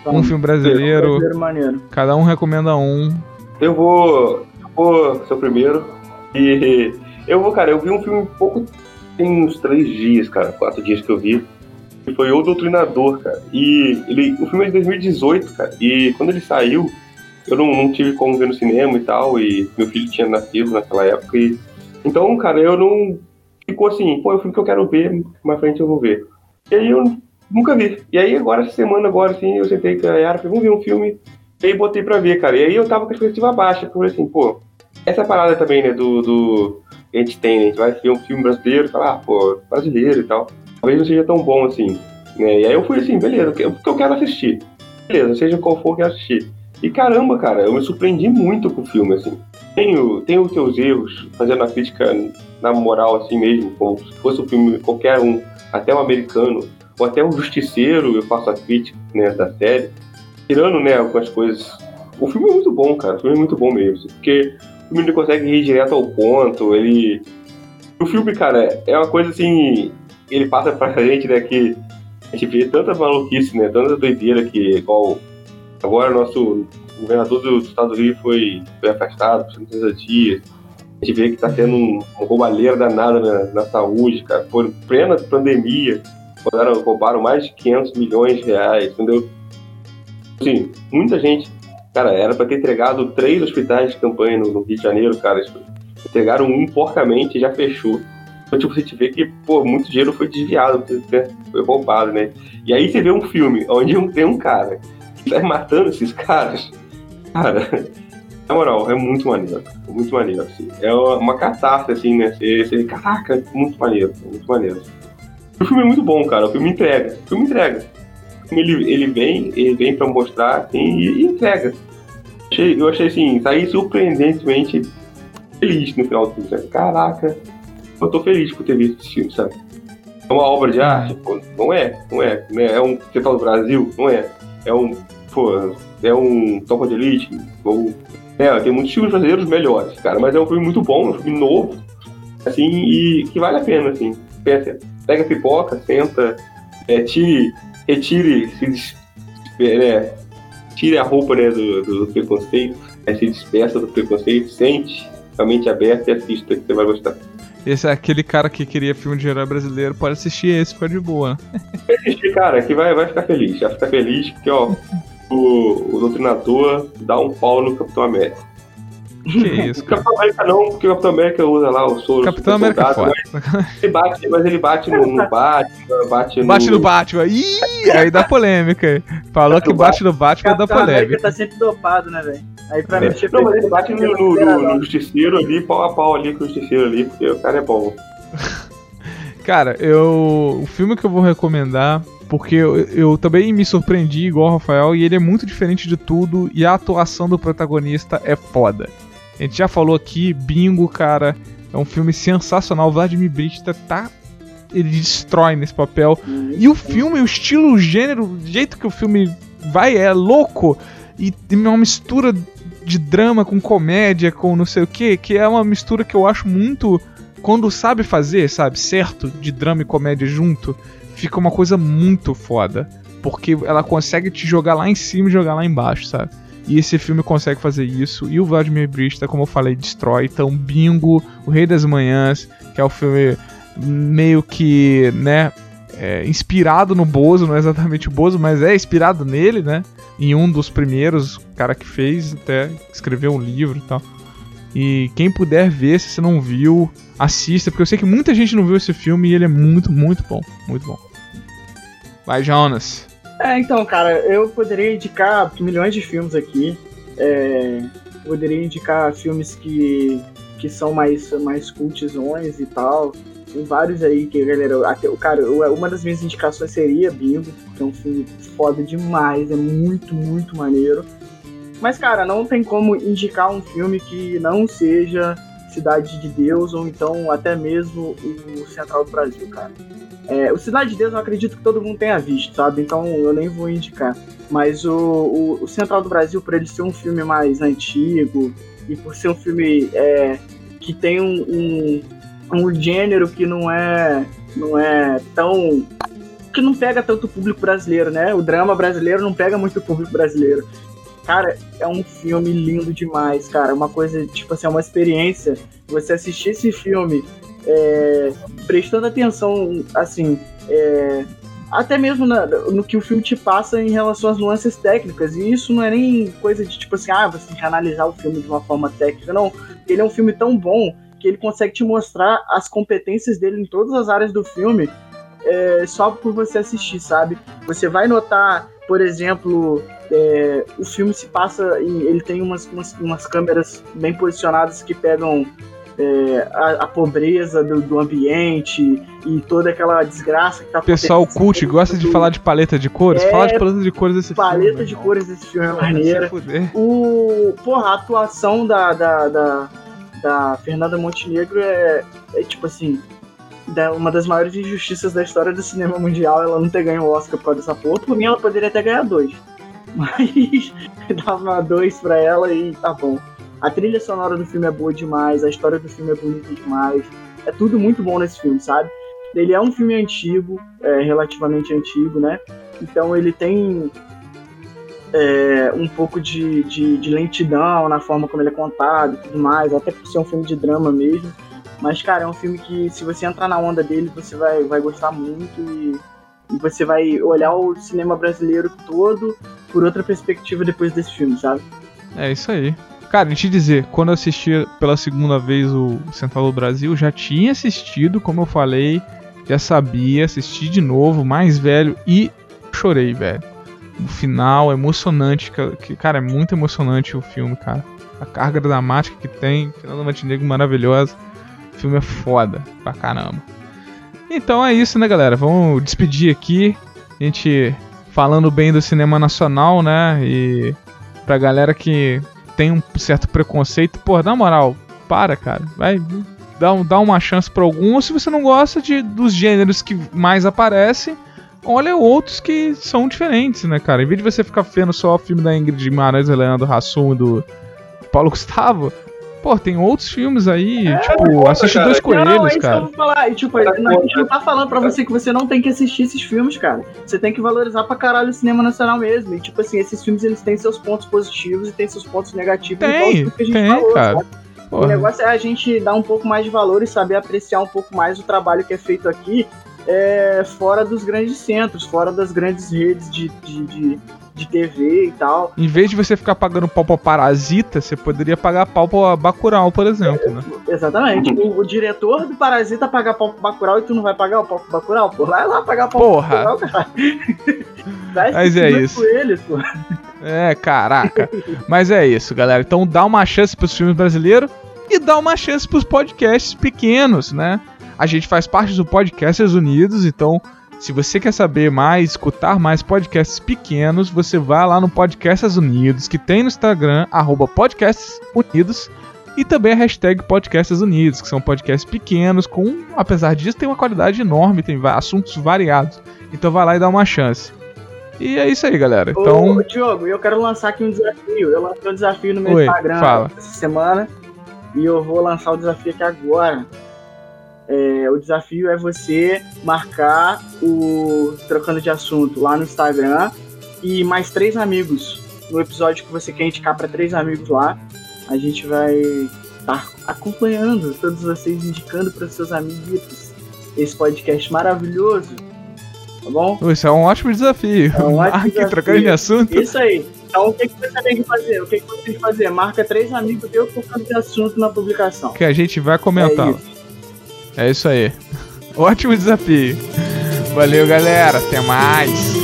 Então, Um filme brasileiro, brasileiro maneiro. cada um recomenda um. Eu vou. Eu vou ser o primeiro. E eu vou, cara, eu vi um filme um pouco. Tem uns três dias, cara, quatro dias que eu vi. Que foi O Doutrinador, cara. E ele, o filme é de 2018, cara. E quando ele saiu, eu não, não tive como ver no cinema e tal. E meu filho tinha nascido naquela época. E, então, cara, eu não. Ficou assim, pô, é um filme que eu quero ver, mais frente eu vou ver. E aí eu nunca vi. E aí agora, essa semana, agora, assim, eu sentei com a Yara, falei, vamos ver um filme. E aí botei pra ver, cara. E aí eu tava com a expectativa baixa, porque assim, pô, essa parada também, né, do, do que a gente tem, né? A gente vai ver um filme brasileiro e ah, pô, brasileiro e tal. Talvez não seja tão bom assim, né? E aí eu fui assim, beleza, porque eu quero assistir. Beleza, seja qual for, eu quero assistir. E caramba, cara, eu me surpreendi muito com o filme, assim. Tenho, tenho os teus erros, fazendo a crítica na moral, assim mesmo, como se fosse um filme qualquer um, até um americano, ou até um justiceiro, eu faço a crítica, né, da série. Tirando, né, algumas coisas. O filme é muito bom, cara, o filme é muito bom mesmo, porque o filme consegue ir direto ao ponto, ele... O filme, cara, é uma coisa assim, ele passa pra gente, né, que a gente vê tanta maluquice, né, tanta doideira que, igual, agora nosso governador do estado do Rio foi, foi afastado por 30 dias, a gente vê que tá tendo um, uma roubalheira danada na, na saúde, cara, plena pandemia, roubaram, roubaram mais de 500 milhões de reais, entendeu? Assim, muita gente Cara, era pra ter entregado três hospitais de campanha no, no Rio de Janeiro, cara. Entregaram um porcamente e já fechou. Então, tipo, você vê que, pô, muito dinheiro foi desviado, né? foi roubado, né? E aí você vê um filme onde tem um cara que [LAUGHS] tá matando esses caras. Cara, na moral, é muito maneiro. É muito maneiro, assim. É uma, catástrofe, assim, né? Você, você, caraca, muito maneiro, muito maneiro. O filme é muito bom, cara. O filme entrega. O filme entrega. O filme, ele, ele vem, ele vem pra mostrar, assim, e, e entrega. Achei- eu achei, assim, saí surpreendentemente feliz no final do filme. sabe? Caraca, eu tô feliz por ter visto esse filme, sabe? É uma obra de arte? Pô, não é, não é. Não é, é um você fala do Brasil? Não é. É um, pô, é um Topa de Elite, ou... É, tem muitos filmes brasileiros melhores, cara, mas é um filme muito bom, é um filme novo, assim, e que vale a pena, assim. Pensa, pega a pipoca, senta, é, tire, retire, se é, né, tire a roupa, né, do, do preconceito, né, se despeça do preconceito, sente, a mente aberta e assista, que você vai gostar. Esse é aquele cara que queria filme de herói brasileiro, pode assistir esse, fica de boa. assistir, cara, que vai, vai ficar feliz. Vai ficar feliz porque, ó, o, o doutrinador dá um pau no Capitão América. Que isso, [LAUGHS] O cara. Capitão América não, porque o Capitão América usa lá o soro. Capitão super América é soldado, mas ele bate, mas ele bate no, no Batman, bate no... Bate no Batman. Ih, aí dá polêmica. Falou que bate no Batman dá Capitão América polêmica. tá sempre dopado, né, velho? Aí pra É. Não, mas ele bate no, no, no- no justiceiro ali, pau a pau ali com o justiceiro ali, porque o cara é bom. [LAUGHS] Cara, eu. O filme que eu vou recomendar, porque eu, eu também me surpreendi igual o Rafael, e ele é muito diferente de tudo, e a atuação do protagonista é foda. A gente já falou aqui, Bingo, cara, é um filme sensacional. O Vladimir Brista tá. Ele destrói nesse papel. E o filme, o estilo, o gênero, o jeito que o filme vai é louco. E tem uma mistura de drama com comédia, com não sei o que, que é uma mistura que eu acho muito quando sabe fazer, sabe, certo, de drama e comédia junto, fica uma coisa muito foda. Porque ela consegue te jogar lá em cima e jogar lá embaixo, sabe? E esse filme consegue fazer isso. E o Vladimir Brista, como eu falei, destrói. Então, Bingo, O Rei das Manhãs, que é o filme meio que, né, é, inspirado no Bozo, não é exatamente o Bozo, mas é inspirado nele, né? Em um dos primeiros, cara que fez, até escreveu um livro e tal. E quem puder ver, se você não viu, assista, porque eu sei que muita gente não viu esse filme e ele é muito, muito bom. Muito bom. Vai, Jonas. É, então, cara, eu poderia indicar milhões de filmes aqui. É, poderia indicar filmes que, que são mais, mais cultizões e tal. Tem vários aí que, galera, até, cara, uma das minhas indicações seria Bingo, que é um filme foda demais, é muito, muito maneiro. Mas, cara, não tem como indicar um filme que não seja Cidade de Deus ou então até mesmo o Central do Brasil, cara. É, o Cidade de Deus eu acredito que todo mundo tenha visto, sabe? Então eu nem vou indicar. Mas o, o, o Central do Brasil, por ele ser um filme mais antigo e por ser um filme é, que tem um, um, um, gênero que não é, não é tão. que não pega tanto público brasileiro, né? O drama brasileiro não pega muito público brasileiro. Cara, é um filme lindo demais, cara. Uma coisa, tipo assim, é uma experiência. Você assistir esse filme é, prestando atenção, assim, é, até mesmo na, no que o filme te passa em relação às nuances técnicas. E isso não é nem coisa de tipo assim, ah, você tem que analisar o filme de uma forma técnica. Não, ele é um filme tão bom que ele consegue te mostrar as competências dele em todas as áreas do filme é, só por você assistir, sabe? Você vai notar, por exemplo, é, o filme se passa em, ele tem umas, umas, umas câmeras bem posicionadas que pegam é, a, a, pobreza do, do, ambiente e toda aquela desgraça que tá Pessoal cult gosta de falar de paleta de cores? É, Fala de paleta de cores desse paleta filme. Paleta de cores desse filme é maneira. O, porra, a atuação da, da, da, da Fernanda Montenegro é, é tipo assim, uma das maiores injustiças da história do cinema mundial ela não ter ganho o Oscar por causa dessa porra. Por mim, ela poderia até ganhar dois. [LAUGHS] Mas dava dois pra ela e tá bom. A trilha sonora do filme é boa demais, a história do filme é bonita demais. É tudo muito bom nesse filme, sabe? Ele é um filme antigo, é, relativamente antigo, né? Então ele tem é, um pouco de, de, de, lentidão na forma como ele é contado e tudo mais, até por ser um filme de drama mesmo. Mas, cara, é um filme que se você entrar na onda dele, você vai, vai gostar muito e, e você vai olhar o cinema brasileiro todo por outra perspectiva depois desse filme, sabe? É isso aí. Cara, deixa eu te dizer, quando eu assisti pela segunda vez o Central do Brasil, já tinha assistido, como eu falei, já sabia, assisti de novo, mais velho, e chorei, velho. Final é emocionante, que, cara, é muito emocionante o filme, cara. A carga dramática que tem, Fernanda Montenegro maravilhosa. O filme é foda pra caramba. Então é isso, né, galera? Vamos despedir aqui. A gente falando bem do cinema nacional, né? E pra galera que tem um certo preconceito, pô, na moral, para, cara. Vai, dá, dá uma chance pra algum. Se você não gosta de, dos gêneros que mais aparecem, olha outros que são diferentes, né, cara? Em vez de você ficar vendo só o filme da Ingrid Guimarães, Leandro Hassum e do Paulo [LAUGHS] Gustavo, Pô, tem outros filmes aí, é, tipo, assiste cara. Dois Coelhos, não, é cara. Que eu vou falar. E, tipo, a gente não tá falando pra você que você não tem que assistir esses filmes, cara. Você tem que valorizar pra caralho o cinema nacional mesmo. E, tipo assim, esses filmes, eles têm seus pontos positivos e têm seus pontos negativos. Tem, que a gente tem, falou, cara. Sabe? O negócio é a gente dar um pouco mais de valor e saber apreciar um pouco mais o trabalho que é feito aqui é, fora dos grandes centros, fora das grandes redes de, de, de de TV e tal. Em vez de você ficar pagando pau pra Parasita, você poderia pagar pau pra Bacurau, por exemplo, né? Exatamente. O, o, diretor do Parasita paga pau pro Bacurau e tu não vai pagar o pau pro Bacurau? Pô, vai lá pagar pau Porra. pro Bacurau, cara. [LAUGHS] Mas é isso. Eles, pô. É, caraca. Mas é isso, galera. Então dá uma chance pros filmes brasileiros e dá uma chance pros podcasts pequenos, né? A gente faz parte do Podcasters Unidos, então se você quer saber mais, escutar mais podcasts pequenos, você vai lá no Podcasts Unidos, que tem no Instagram, arroba Podcasts Unidos, e também a hashtag Podcasts Unidos, que são podcasts pequenos, com, apesar disso, tem uma qualidade enorme, tem assuntos variados. Então vai lá e dá uma chance. E é isso aí, galera. Então... Ô, Diogo, eu quero lançar aqui um desafio. Eu lancei um desafio no meu Oi, Instagram fala. essa semana. E eu vou lançar o desafio aqui agora. É, o desafio é você marcar o Trocando de Assunto lá no Instagram e mais três amigos. No episódio que você quer indicar para três amigos lá, a gente vai estar acompanhando todos vocês, indicando para seus amiguitos esse podcast maravilhoso. Tá bom? Isso é um ótimo desafio. É um ótimo desafio. trocando de assunto. Isso aí. Então o que, que você tem que fazer? O que, que você tem que fazer? Marca três amigos teus trocando de assunto na publicação. Que a gente vai comentar. É. É isso aí. [LAUGHS] Ótimo desafio. Valeu, galera. Até mais.